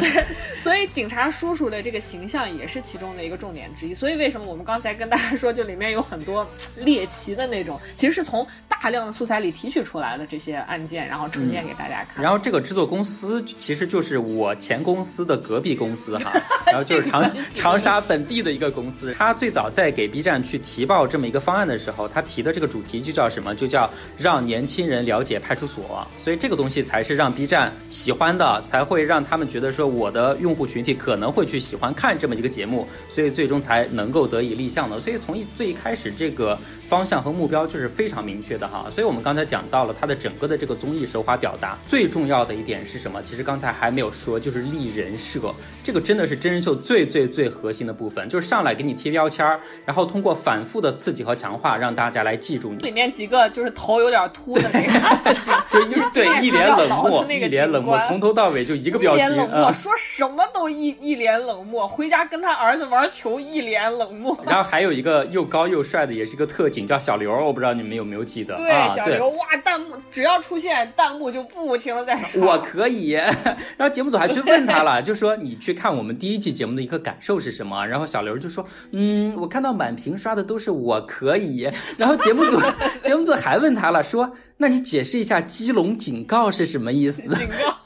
对，所以警察叔叔的这个形象也是其中的一个重点之一。所以为什么我们刚才跟大家说，就里面有很多猎奇的那种，其实是从大量的素材里提取出来的这些案件，然后呈现给大家看。然后这个制作公司其实就是我前公司的隔壁公司哈，然后就是长长沙本地的一个公司。他最早在给 B 站去提报这么一个方案的时候，他提的这个主题就叫什么？就叫让年轻人了解派出所。所以这个东西才是让 B 站喜欢的，才会让他们觉得说我的用户群体可能会去喜欢看这么一个节目，所以最终才能够得以立项的。所以从一最一开始这个方向和目标就是非常明确的哈。所以我们刚才讲到了它的整个的这个综艺手法表达，最重要的一点是什么？其实刚才还没有说，就是立人设，这个真的是真人秀最最最核心的部分，就是上来给你贴标签儿，然后通过反复的刺激和强化，让大家来记住你。里面几个就是头有点秃的那个警，就一对一脸冷漠，一脸冷漠，从头到尾就一个表情一脸冷漠，啊。说什么都一一脸冷漠，回家跟他儿子玩球一脸冷漠。然后还有一个又高又帅的，也是个特警，叫小刘，我不知道你们有没有记得对，啊？对小刘，哇，弹幕只要出现弹幕就不停的在 说。我可以。然后节目组还去问他了，就说你去看我们第一季节目的一个感受是什么？然后小刘就说，嗯，我看到满屏刷的都是我可以。然后节目组 节目组还问他了，说，那你解释一下鸡笼警告是什么意思？警告。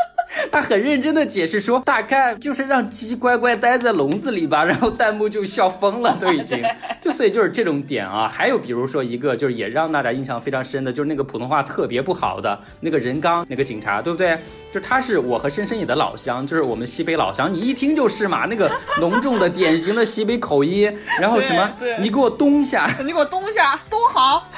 他很认真的解释说，大概就是让鸡乖乖待在笼子里吧，然后弹幕就笑疯了，都已经，就所以就是这种点啊。还有比如说一个就是也让大家印象非常深的，就是那个普通话特别不好的那个人刚那个警察，对不对？就他是我和深深野的老乡，就是我们西北老乡，你一听就是嘛，那个浓重的典型的西北口音，然后什么你给我东下，你给我东下，东好，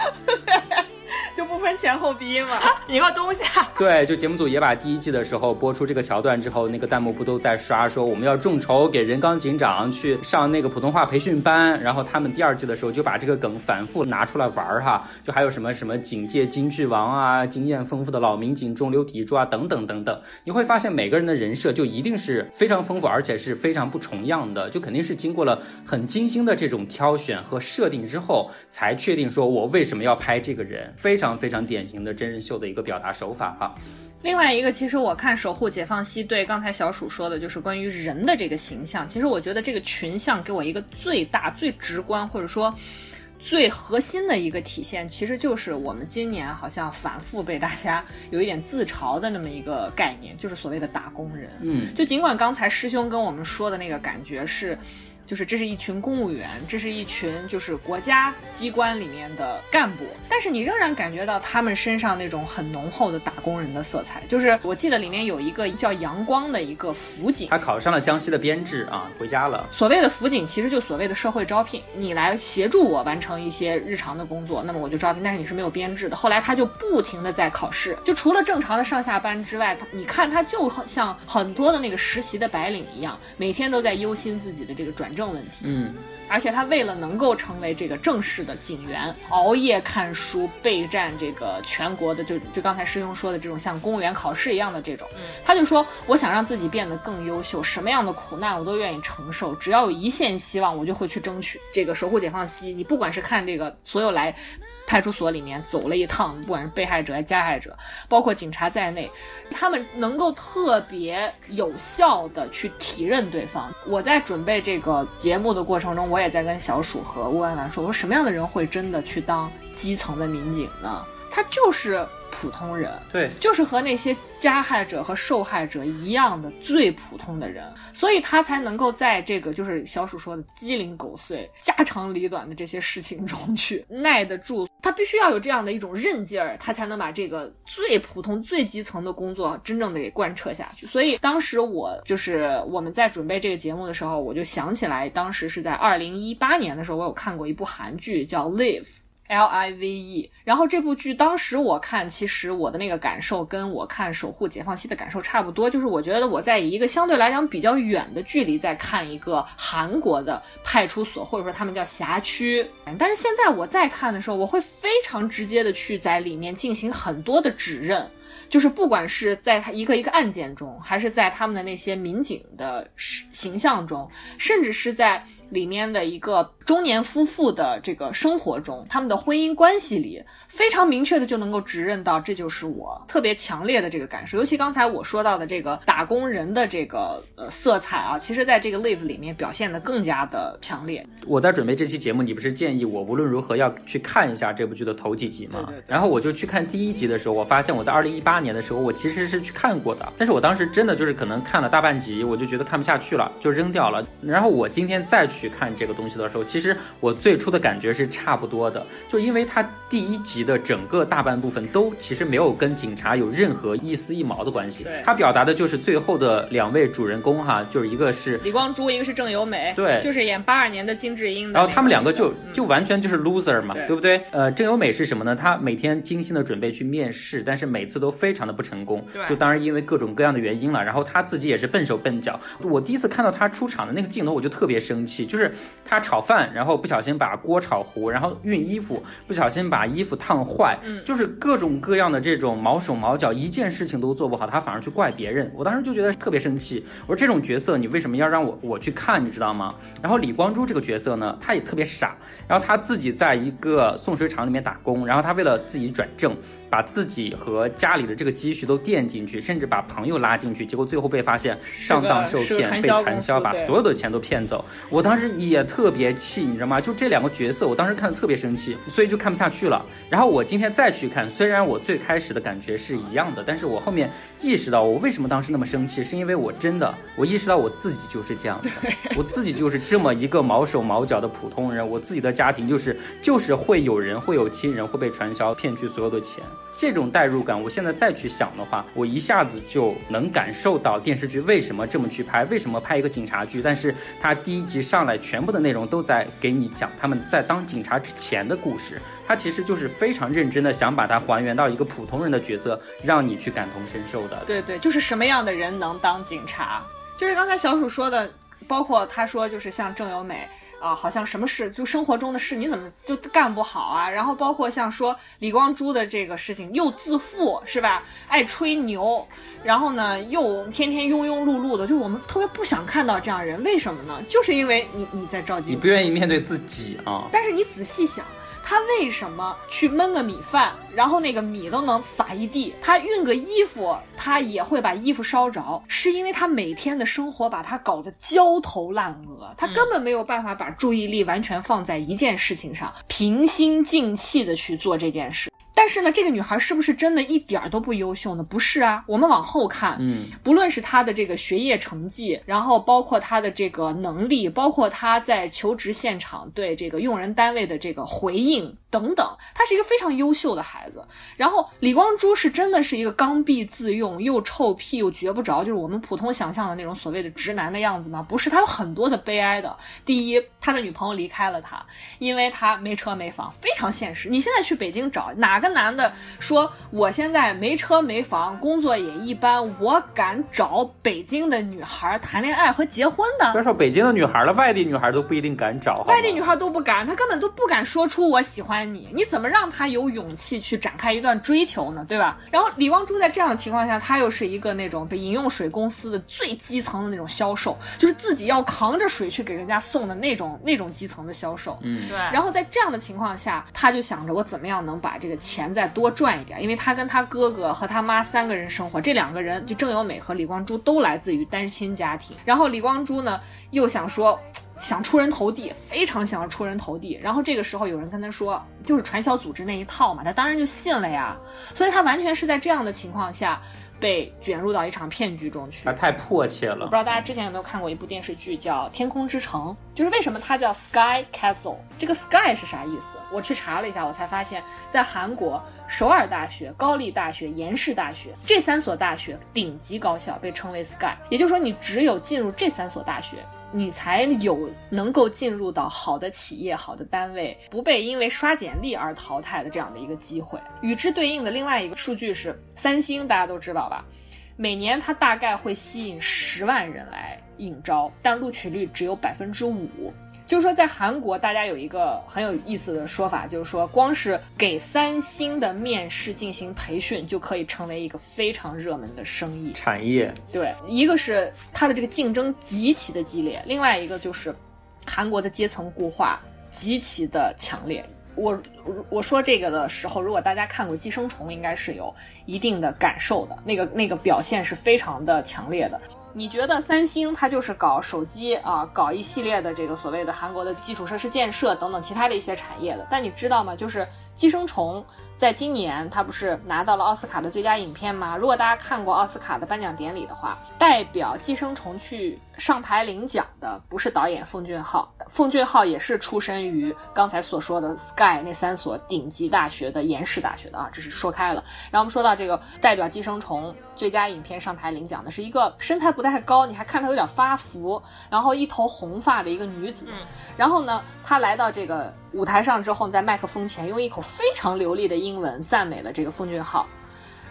就不分前后鼻音嘛。你给我东下，对，就节目组也把第一季的时候播出这个桥段之后，那个弹幕不都在刷说我们要众筹给任刚警长去上那个普通话培训班，然后他们第二季的时候就把这个梗反复拿出来玩儿哈，就还有什么什么警界金句王啊，经验丰富的老民警中流砥柱啊，等等等等，你会发现每个人的人设就一定是非常丰富，而且是非常不重样的，就肯定是经过了很精心的这种挑选和设定之后，才确定说我为什么要拍这个人，非常非常典型的真人秀的一个表达手法哈。另外一个，其实我看《守护解放西》对刚才小鼠说的，就是关于人的这个形象。其实我觉得这个群像给我一个最大、最直观，或者说最核心的一个体现，其实就是我们今年好像反复被大家有一点自嘲的那么一个概念，就是所谓的打工人。嗯，就尽管刚才师兄跟我们说的那个感觉是。就是这是一群公务员，这是一群就是国家机关里面的干部，但是你仍然感觉到他们身上那种很浓厚的打工人的色彩。就是我记得里面有一个叫阳光的一个辅警，他考上了江西的编制啊，回家了。所谓的辅警其实就所谓的社会招聘，你来协助我完成一些日常的工作，那么我就招聘，但是你是没有编制的。后来他就不停的在考试，就除了正常的上下班之外，他你看他就像很多的那个实习的白领一样，每天都在忧心自己的这个转正。政问题。嗯，而且他为了能够成为这个正式的警员，熬夜看书备战这个全国的，就就刚才师兄说的这种像公务员考试一样的这种，他就说我想让自己变得更优秀，什么样的苦难我都愿意承受，只要有一线希望，我就会去争取。这个守护解放西，你不管是看这个所有来。派出所里面走了一趟，不管是被害者还是加害者，包括警察在内，他们能够特别有效的去提认对方。我在准备这个节目的过程中，我也在跟小鼠和乌安兰说，我说什么样的人会真的去当基层的民警呢？他就是普通人，对，就是和那些加害者和受害者一样的最普通的人，所以他才能够在这个就是小鼠说的鸡零狗碎、家长里短的这些事情中去耐得住。他必须要有这样的一种韧劲儿，他才能把这个最普通、最基层的工作真正的给贯彻下去。所以当时我就是我们在准备这个节目的时候，我就想起来，当时是在二零一八年的时候，我有看过一部韩剧叫《Live》。L I V E，然后这部剧当时我看，其实我的那个感受跟我看《守护解放西》的感受差不多，就是我觉得我在一个相对来讲比较远的距离在看一个韩国的派出所，或者说他们叫辖区。但是现在我在看的时候，我会非常直接的去在里面进行很多的指认，就是不管是在他一个一个案件中，还是在他们的那些民警的形象中，甚至是在。里面的一个中年夫妇的这个生活中，他们的婚姻关系里，非常明确的就能够指认到这就是我特别强烈的这个感受。尤其刚才我说到的这个打工人的这个呃色彩啊，其实在这个 live 里面表现的更加的强烈。我在准备这期节目，你不是建议我无论如何要去看一下这部剧的头几集吗？然后我就去看第一集的时候，我发现我在二零一八年的时候，我其实是去看过的，但是我当时真的就是可能看了大半集，我就觉得看不下去了，就扔掉了。然后我今天再去。去看这个东西的时候，其实我最初的感觉是差不多的，就因为它第一集的整个大半部分都其实没有跟警察有任何一丝一毛的关系，它表达的就是最后的两位主人公哈，就是一个是李光洙，一个是郑有美，对，就是演八二年的金智英，然后他们两个就就完全就是 loser 嘛，对。不对？呃，郑有美是什么呢？她每天精心的准备去面试，但是每次都非常的不成功，就当然因为各种各样的原因了，然后她自己也是笨手笨脚。我第一次看到她出场的那个镜头，我就特别生气。就是她炒饭，然后不小心把锅炒糊，然后熨衣服，不小心把衣服烫坏，就是各种各样的这种毛手毛脚，一件事情都做不好，他反而去怪别人。我当时就觉得特别生气，我说这种角色你为什么要让我我去看，你知道吗？然后李光洙这个角色呢，他也特别傻，然后他自己在一个送水厂里面打工，然后他为了自己转正。把自己和家里的这个积蓄都垫进去，甚至把朋友拉进去，结果最后被发现上当受骗，被传销把所有的钱都骗走。我当时也特别气，你知道吗？就这两个角色，我当时看的特别生气，所以就看不下去了。然后我今天再去看，虽然我最开始的感觉是一样的，但是我后面意识到我为什么当时那么生气，是因为我真的我意识到我自己就是这样的，我自己就是这么一个毛手毛脚的普通人，我自己的家庭就是就是会有人会有亲人会被传销骗去所有的钱。这种代入感，我现在再去想的话，我一下子就能感受到电视剧为什么这么去拍，为什么拍一个警察剧，但是它第一集上来全部的内容都在给你讲他们在当警察之前的故事，它其实就是非常认真的想把它还原到一个普通人的角色，让你去感同身受的。对对，就是什么样的人能当警察？就是刚才小鼠说的，包括他说就是像郑有美。啊，好像什么事就生活中的事，你怎么就干不好啊？然后包括像说李光洙的这个事情，又自负是吧？爱吹牛，然后呢又天天庸庸碌碌的，就我们特别不想看到这样人，为什么呢？就是因为你你在着急，你不愿意面对自己啊。但是你仔细想。他为什么去焖个米饭，然后那个米都能撒一地？他熨个衣服，他也会把衣服烧着，是因为他每天的生活把他搞得焦头烂额，他根本没有办法把注意力完全放在一件事情上，平心静气的去做这件事。但是呢，这个女孩是不是真的一点儿都不优秀呢？不是啊，我们往后看，嗯，不论是她的这个学业成绩，然后包括她的这个能力，包括她在求职现场对这个用人单位的这个回应等等，她是一个非常优秀的孩子。然后李光洙是真的是一个刚愎自用，又臭屁又绝不着，就是我们普通想象的那种所谓的直男的样子吗？不是，他有很多的悲哀的。第一，他的女朋友离开了他，因为他没车没房，非常现实。你现在去北京找哪个？男的说：“我现在没车没房，工作也一般，我敢找北京的女孩谈恋爱和结婚的。”别说北京的女孩了，外地女孩都不一定敢找。外地女孩都不敢，她根本都不敢说出我喜欢你。你怎么让她有勇气去展开一段追求呢？对吧？然后李光洙在这样的情况下，他又是一个那种饮用水公司的最基层的那种销售，就是自己要扛着水去给人家送的那种那种基层的销售。嗯，对。然后在这样的情况下，他就想着我怎么样能把这个钱钱再多赚一点，因为他跟他哥哥和他妈三个人生活，这两个人就郑有美和李光洙都来自于单亲家庭。然后李光洙呢又想说。想出人头地，非常想要出人头地。然后这个时候有人跟他说，就是传销组织那一套嘛，他当然就信了呀。所以他完全是在这样的情况下被卷入到一场骗局中去。啊，太迫切了！我不知道大家之前有没有看过一部电视剧叫《天空之城》，就是为什么它叫 Sky Castle？这个 Sky 是啥意思？我去查了一下，我才发现，在韩国首尔大学、高丽大学、延世大学这三所大学顶级高校被称为 Sky，也就是说，你只有进入这三所大学。你才有能够进入到好的企业、好的单位，不被因为刷简历而淘汰的这样的一个机会。与之对应的另外一个数据是，三星大家都知道吧？每年它大概会吸引十万人来应招，但录取率只有百分之五。就是说，在韩国，大家有一个很有意思的说法，就是说，光是给三星的面试进行培训，就可以成为一个非常热门的生意产业。对，一个是它的这个竞争极其的激烈，另外一个就是韩国的阶层固化极其的强烈。我我说这个的时候，如果大家看过《寄生虫》，应该是有一定的感受的，那个那个表现是非常的强烈的。你觉得三星它就是搞手机啊，搞一系列的这个所谓的韩国的基础设施建设等等其他的一些产业的，但你知道吗？就是《寄生虫》。在今年，它不是拿到了奥斯卡的最佳影片吗？如果大家看过奥斯卡的颁奖典礼的话，代表《寄生虫》去上台领奖的不是导演奉俊昊，奉俊昊也是出身于刚才所说的 Sky 那三所顶级大学的延世大学的啊，这是说开了。然后我们说到这个代表《寄生虫》最佳影片上台领奖的是一个身材不太高，你还看她有点发福，然后一头红发的一个女子。然后呢，她来到这个舞台上之后，在麦克风前用一口非常流利的英。英文赞美了这个奉俊昊，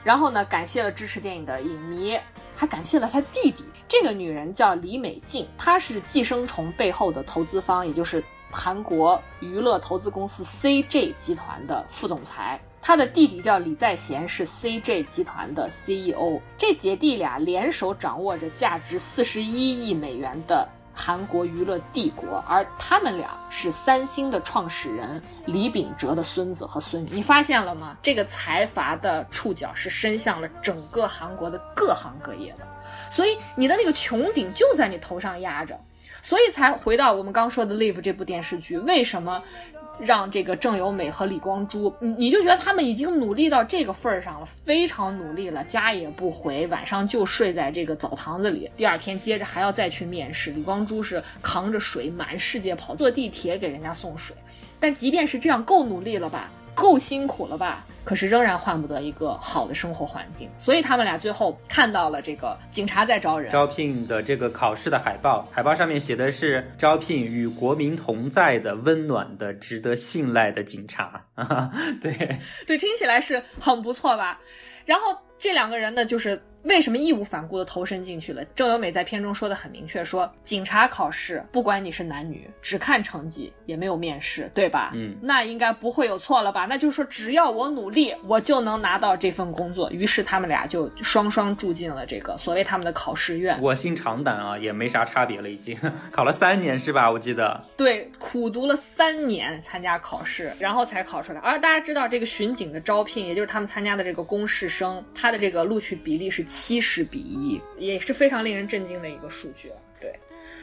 然后呢，感谢了支持电影的影迷，还感谢了他弟弟。这个女人叫李美静，她是寄生虫背后的投资方，也就是韩国娱乐投资公司 CJ 集团的副总裁。她的弟弟叫李在贤，是 CJ 集团的 CEO。这姐弟俩联手掌握着价值四十一亿美元的。韩国娱乐帝国，而他们俩是三星的创始人李秉哲的孙子和孙女。你发现了吗？这个财阀的触角是伸向了整个韩国的各行各业的，所以你的那个穹顶就在你头上压着，所以才回到我们刚说的《Live》这部电视剧，为什么？让这个郑有美和李光洙，你你就觉得他们已经努力到这个份儿上了，非常努力了，家也不回，晚上就睡在这个澡堂子里，第二天接着还要再去面试。李光洙是扛着水满世界跑，坐地铁给人家送水，但即便是这样，够努力了吧？够辛苦了吧？可是仍然换不得一个好的生活环境，所以他们俩最后看到了这个警察在招人，招聘的这个考试的海报，海报上面写的是招聘与国民同在的温暖的、值得信赖的警察。对对，听起来是很不错吧？然后这两个人呢，就是。为什么义无反顾地投身进去了？郑有美在片中说的很明确，说警察考试不管你是男女，只看成绩，也没有面试，对吧？嗯，那应该不会有错了吧？那就是说，只要我努力，我就能拿到这份工作。于是他们俩就双双住进了这个所谓他们的考试院。卧薪尝胆啊，也没啥差别了，已经 考了三年是吧？我记得对，苦读了三年参加考试，然后才考出来。而大家知道，这个巡警的招聘，也就是他们参加的这个公试生，他的这个录取比例是。七十比一。也是非常令人震惊的一个数据了，对，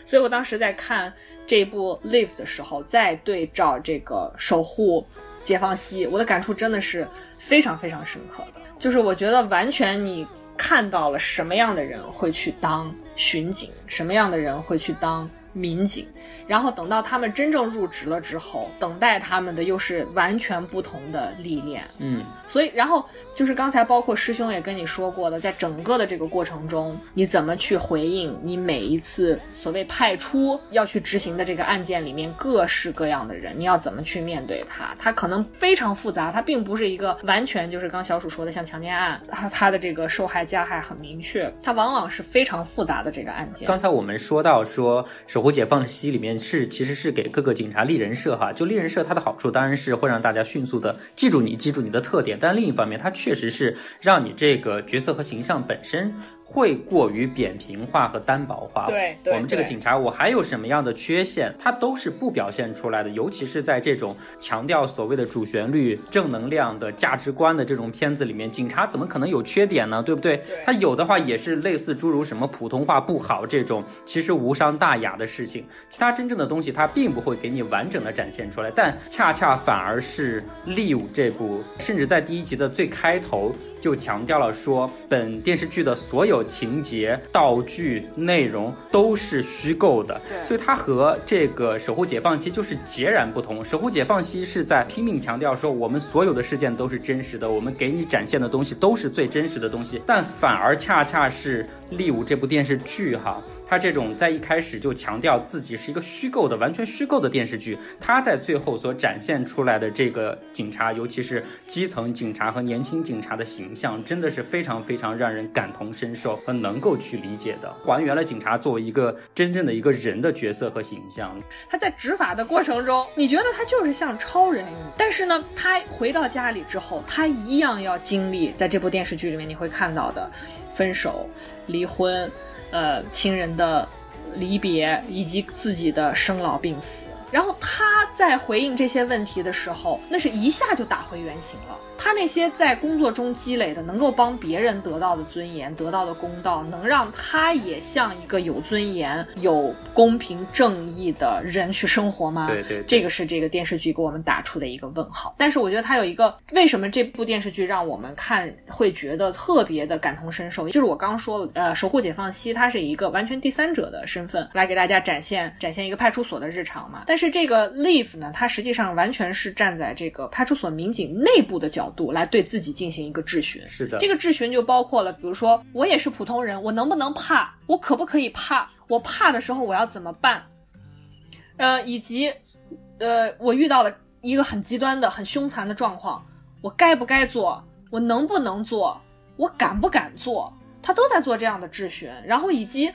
所以我当时在看这部《Live》的时候，再对照这个《守护解放西》，我的感触真的是非常非常深刻的，就是我觉得完全你看到了什么样的人会去当巡警，什么样的人会去当民警，然后等到他们真正入职了之后，等待他们的又是完全不同的历练。嗯，所以，然后就是刚才包括师兄也跟你说过的，在整个的这个过程中，你怎么去回应你每一次所谓派出要去执行的这个案件里面各式各样的人，你要怎么去面对他？他可能非常复杂，他并不是一个完全就是刚小鼠说的像强奸案，他他的这个受害加害很明确，它往往是非常复杂的这个案件。刚才我们说到说《守护解放西》里面是其实是给各个警察立人设哈，就立人设它的好处当然是会让大家迅速的记住你，记住你的特点，但另一方面它确实是让你这个角色和形象本身。会过于扁平化和单薄化。对，对我们这个警察，我还有什么样的缺陷，它都是不表现出来的。尤其是在这种强调所谓的主旋律、正能量的价值观的这种片子里面，警察怎么可能有缺点呢？对不对？对他有的话也是类似诸如什么普通话不好这种其实无伤大雅的事情，其他真正的东西它并不会给你完整的展现出来，但恰恰反而是《Live》这部，甚至在第一集的最开头就强调了说，本电视剧的所有情节、道具、内容都是虚构的，所以它和这个《守护解放西》就是截然不同。《守护解放西》是在拼命强调说，我们所有的事件都是真实的，我们给你展现的东西都是最真实的东西，但反而恰恰是《力舞》这部电视剧哈。他这种在一开始就强调自己是一个虚构的、完全虚构的电视剧，他在最后所展现出来的这个警察，尤其是基层警察和年轻警察的形象，真的是非常非常让人感同身受和能够去理解的，还原了警察作为一个真正的一个人的角色和形象。他在执法的过程中，你觉得他就是像超人，但是呢，他回到家里之后，他一样要经历在这部电视剧里面你会看到的分手、离婚，呃，亲人的离别，以及自己的生老病死。然后他在回应这些问题的时候，那是一下就打回原形了。他那些在工作中积累的，能够帮别人得到的尊严、得到的公道，能让他也像一个有尊严、有公平正义的人去生活吗？对对对这个是这个电视剧给我们打出的一个问号。但是我觉得他有一个，为什么这部电视剧让我们看会觉得特别的感同身受？就是我刚说，呃，守护解放西，它是一个完全第三者的身份来给大家展现展现一个派出所的日常嘛。但是这个 Leaf 呢，它实际上完全是站在这个派出所民警内部的角度来对自己进行一个质询。是的，这个质询就包括了，比如说我也是普通人，我能不能怕？我可不可以怕？我怕的时候我要怎么办？呃，以及呃，我遇到了一个很极端的、很凶残的状况，我该不该做？我能不能做？我敢不敢做？他都在做这样的质询，然后以及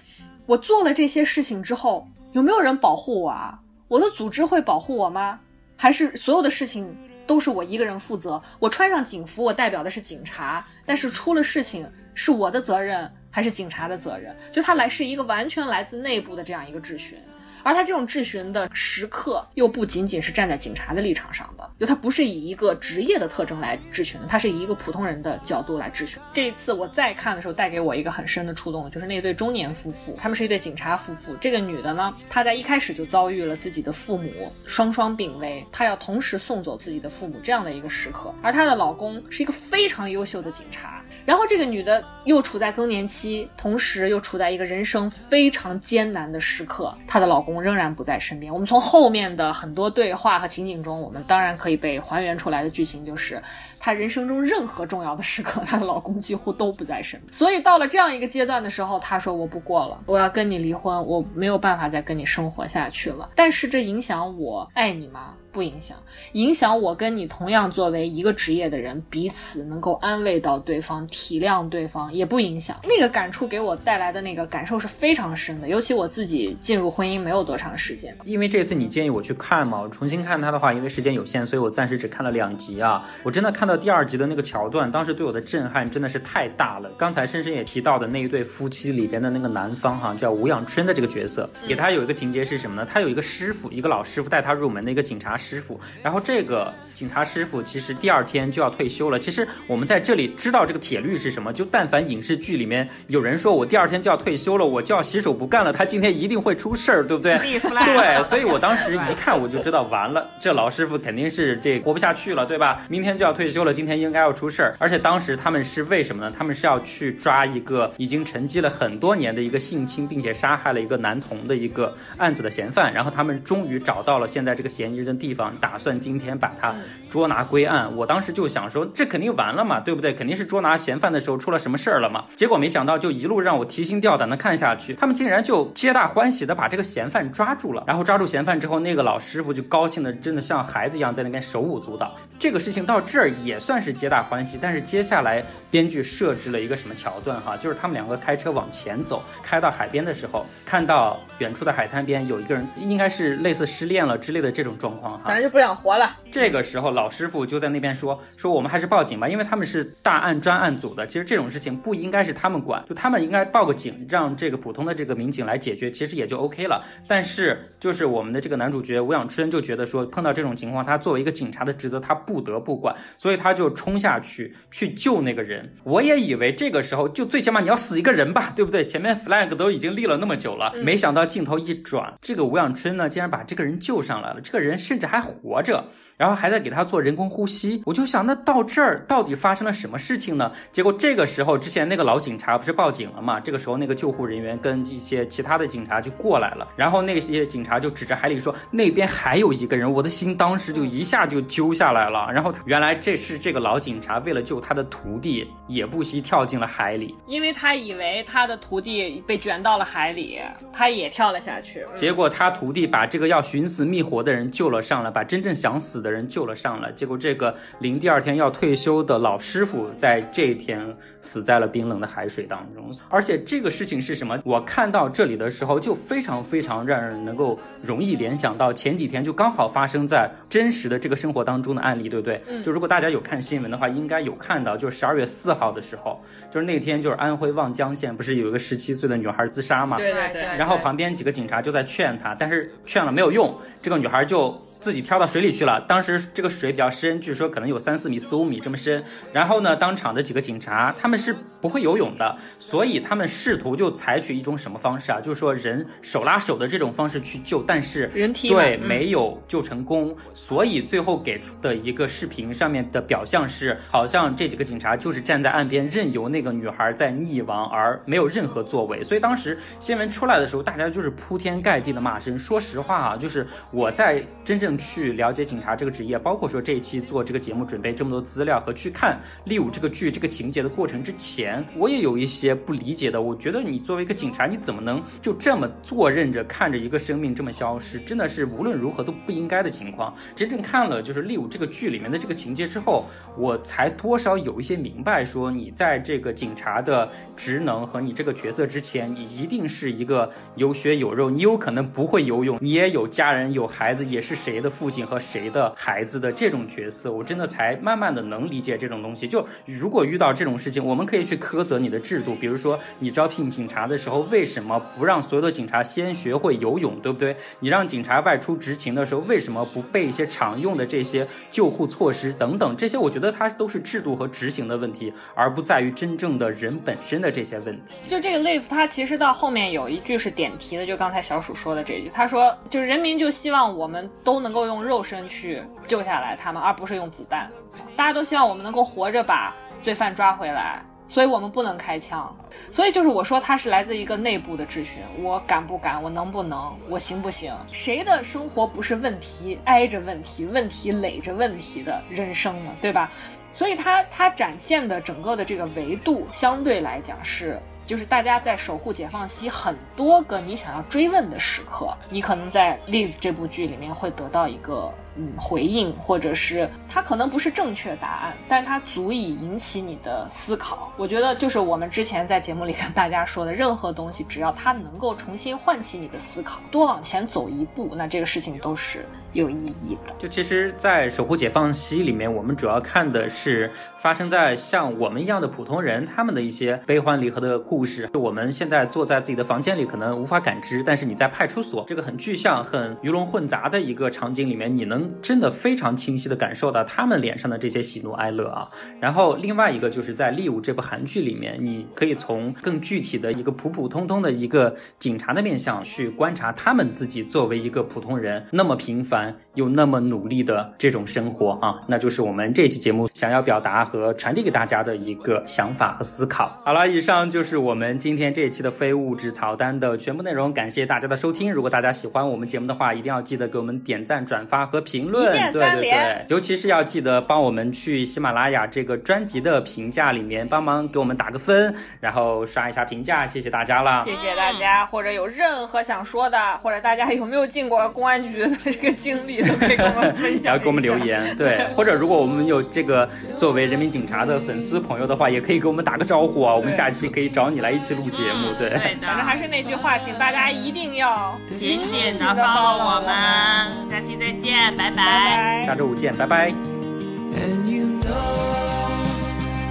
我做了这些事情之后，有没有人保护我啊？我的组织会保护我吗？还是所有的事情都是我一个人负责？我穿上警服，我代表的是警察，但是出了事情是我的责任还是警察的责任？就他来是一个完全来自内部的这样一个质询。而他这种质询的时刻，又不仅仅是站在警察的立场上的，就他不是以一个职业的特征来质询的，他是以一个普通人的角度来质询。这一次我再看的时候，带给我一个很深的触动，就是那对中年夫妇，他们是一对警察夫妇。这个女的呢，她在一开始就遭遇了自己的父母双双病危，她要同时送走自己的父母这样的一个时刻，而她的老公是一个非常优秀的警察。然后这个女的又处在更年期，同时又处在一个人生非常艰难的时刻，她的老公仍然不在身边。我们从后面的很多对话和情景中，我们当然可以被还原出来的剧情就是，她人生中任何重要的时刻，她的老公几乎都不在身边。所以到了这样一个阶段的时候，她说我不过了，我要跟你离婚，我没有办法再跟你生活下去了。但是这影响我爱你吗？不影响，影响我跟你同样作为一个职业的人，彼此能够安慰到对方、体谅对方，也不影响。那个感触给我带来的那个感受是非常深的，尤其我自己进入婚姻没有多长时间，因为这次你建议我去看嘛，我重新看它的话，因为时间有限，所以我暂时只看了两集啊。我真的看到第二集的那个桥段，当时对我的震撼真的是太大了。刚才深深也提到的那一对夫妻里边的那个男方哈，叫吴养春的这个角色，给他有一个情节是什么呢？他有一个师傅，一个老师傅带他入门的一个警察师傅，然后这个。警察师傅其实第二天就要退休了。其实我们在这里知道这个铁律是什么，就但凡影视剧里面有人说我第二天就要退休了，我就要洗手不干了，他今天一定会出事儿，对不对？对，所以我当时一看我就知道完了，这老师傅肯定是这活不下去了，对吧？明天就要退休了，今天应该要出事儿。而且当时他们是为什么呢？他们是要去抓一个已经沉积了很多年的一个性侵并且杀害了一个男童的一个案子的嫌犯，然后他们终于找到了现在这个嫌疑人的地方，打算今天把他捉拿归案。我当时就想说，这肯定完了嘛，对不对？肯定是捉拿嫌犯的时候出了什么事儿了嘛。结果没想到，就一路让我提心吊胆的看下去，他们竟然就皆大欢喜的把这个嫌犯抓住了。然后抓住嫌犯之后，那个老师傅就高兴的真的像孩子一样在那边手舞足蹈。这个事情到这儿也算是皆大欢喜，但是接下来编剧设置了一个什么桥段哈，就是他们两个开车往前走，开到海边的时候，看到远处的海滩边有一个人，应该是类似失恋了之类的这种状况哈。反正就不想活了。这个时候，老师傅就在那边说说我们还是报警吧，因为他们是大案专案组的。其实这种事情不应该是他们管，就他们应该报个警，让这个普通的这个民警来解决，其实也就 OK 了。但是就是我们的这个男主角吴养春就觉得说，碰到这种情况，他作为一个警察的职责，他不得不管，所以他就冲下去去救那个人。我也以为这个时候就最起码你要死一个人吧，对不对？前面 flag 都已经立了那么久了，没想到镜头一转，这个吴养春呢，竟然把这个人救上来了，这个人甚至还活着。然后还在给他做人工呼吸，我就想，那到这儿到底发生了什么事情呢？结果这个时候，之前那个老警察不是报警了嘛？这个时候，那个救护人员跟一些其他的警察就过来了，然后那些警察就指着海里说，那边还有一个人，我的心当时就一下就揪下来了。然后原来这是这个老警察为了救他的徒弟，也不惜跳进了海里。因为他以为他的徒弟被卷到了海里，他也跳了下去。结果他徒弟把这个要寻死觅活的人救了上来，把真正想死的人救了上来。结果这个临第二天要退休的老师傅，在这一天死在了冰冷的海水当中。而且这个事情是什么？我看到这里的时候，就非常非常让人能够容易联想到前几天就刚好发生在真实的这个生活当中的案例，对不对？就如果大家有看新闻的话，应该有看到，就是十二月四号的时候，就是那天就是安徽望江县不是有一个十七岁的女孩自杀嘛？对对对。然后旁边几个警察就在劝她，但是劝了没有用，这个女孩就自己跳到水里去了。当时这个水比较深，据说可能有三四米、四五米这么深。然后呢，当场的几个警察他们是不会游泳的，所以他们试图就采取一种什么方式啊？就是说人手拉手的这种方式去救，但是人体对嗯没有救成功，所以最后给出的一个视频上面的表象是，好像这几个警察就是站在岸边任由那个女孩在溺亡，而没有任何作为。所以当时新闻出来的时候，大家就是铺天盖地的骂声。说实话啊，就是我在真正去了解警察这个职业，包括说这一期做这个节目准备这么多资料和去看《利武》这个剧这个情节的过程之前，我也有一些不理解的。我觉得你作为一个警察，你怎么能就这么坐认着看着一个生命这么消失？真的是无论如何都不应该的情况。真正看了就是《利武》这个剧里面的这个情节之后，我才多少有一些明白，说你在这个警察的职能和你这个角色之前，你一定是一个有血有肉，你有可能不会游泳，你也有家人有孩子，也是谁的父亲和谁的孩子的这种角色，我真的才慢慢的能理解这种东西。就如果遇到这种事情，我我们可以去苛责你的制度，比如说你招聘警察的时候，为什么不让所有的警察先学会游泳，对不对？你让警察外出执勤的时候，为什么不备一些常用的这些救护措施等等？这些我觉得它都是制度和执行的问题，而不在于真正的人本身的这些问题。就这个 live，它其实到后面有一句是点题的，就刚才小鼠说的这一句，他说就是人民就希望我们都能够用肉身去救下来他们，而不是用子弹。大家都希望我们能够活着把罪犯抓回来，所以我们不能开枪。所以就是我说，它是来自一个内部的质询：我敢不敢？我能不能？我行不行？谁的生活不是问题挨着问题、问题垒着问题的人生呢？对吧？所以它它展现的整个的这个维度，相对来讲是，就是大家在守护解放西很多个你想要追问的时刻，你可能在《Live》这部剧里面会得到一个嗯回应，或者是它可能不是正确答案，但它足以引起你的思考。我觉得就是我们之前在节目里跟大家说的，任何东西只要它能够重新唤起你的思考，多往前走一步，那这个事情都是有意义的。就其实，在《守护解放西》里面，我们主要看的是发生在像我们一样的普通人他们的一些悲欢离合的故事。就我们现在坐在自己的房间里，可能无法感知，但是你在派出所这个很具象、很鱼龙混杂的一个场景里面，你能真的非常清晰的感受到他们脸上的这些喜怒哀乐啊。然后另外一个就是在《利物》这部韩剧里面，你可以从更具体的一个普普通通的一个警察的面相去观察他们自己作为一个普通人那么平凡又那么努力的这种生活啊，那就是我们这期节目想要表达和传递给大家的一个想法和思考。好了，以上就是我们今天这一期的非物质草单的全部内容，感谢大家的收听。如果大家喜欢我们节目的话，一定要记得给我们点赞、转发和评评论，一键对对三连对，尤其是要记得帮我们去喜马拉雅这个专辑的评价里面帮忙给我们打个分，然后刷一下评价，谢谢大家啦。谢谢大家，或者有任何想说的，或者大家有没有进过公安局的这个经历，都可以跟我们分享。然后给我们留。言，对，或者如果我们有这个作为人民警察的粉丝朋友的话，也可以给我们打个招呼啊，我们下期可以找你来一起录节目，对。反正还是那句话，请大家一定要紧紧的 follow 我们，下期再见，拜拜拜。拜下。周五见，拜拜。 And you know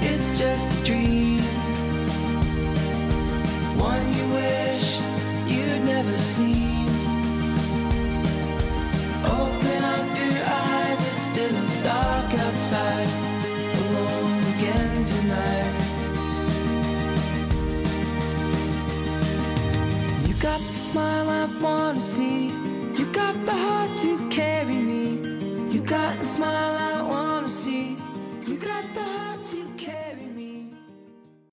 it's just a dream. One you wish you'd never seen. Open up your eyes, it's still dark outside. Alone again tonight. You got the smile I wanna see. You got the heart to carry me. You got the smile I wanna see. You got the heart.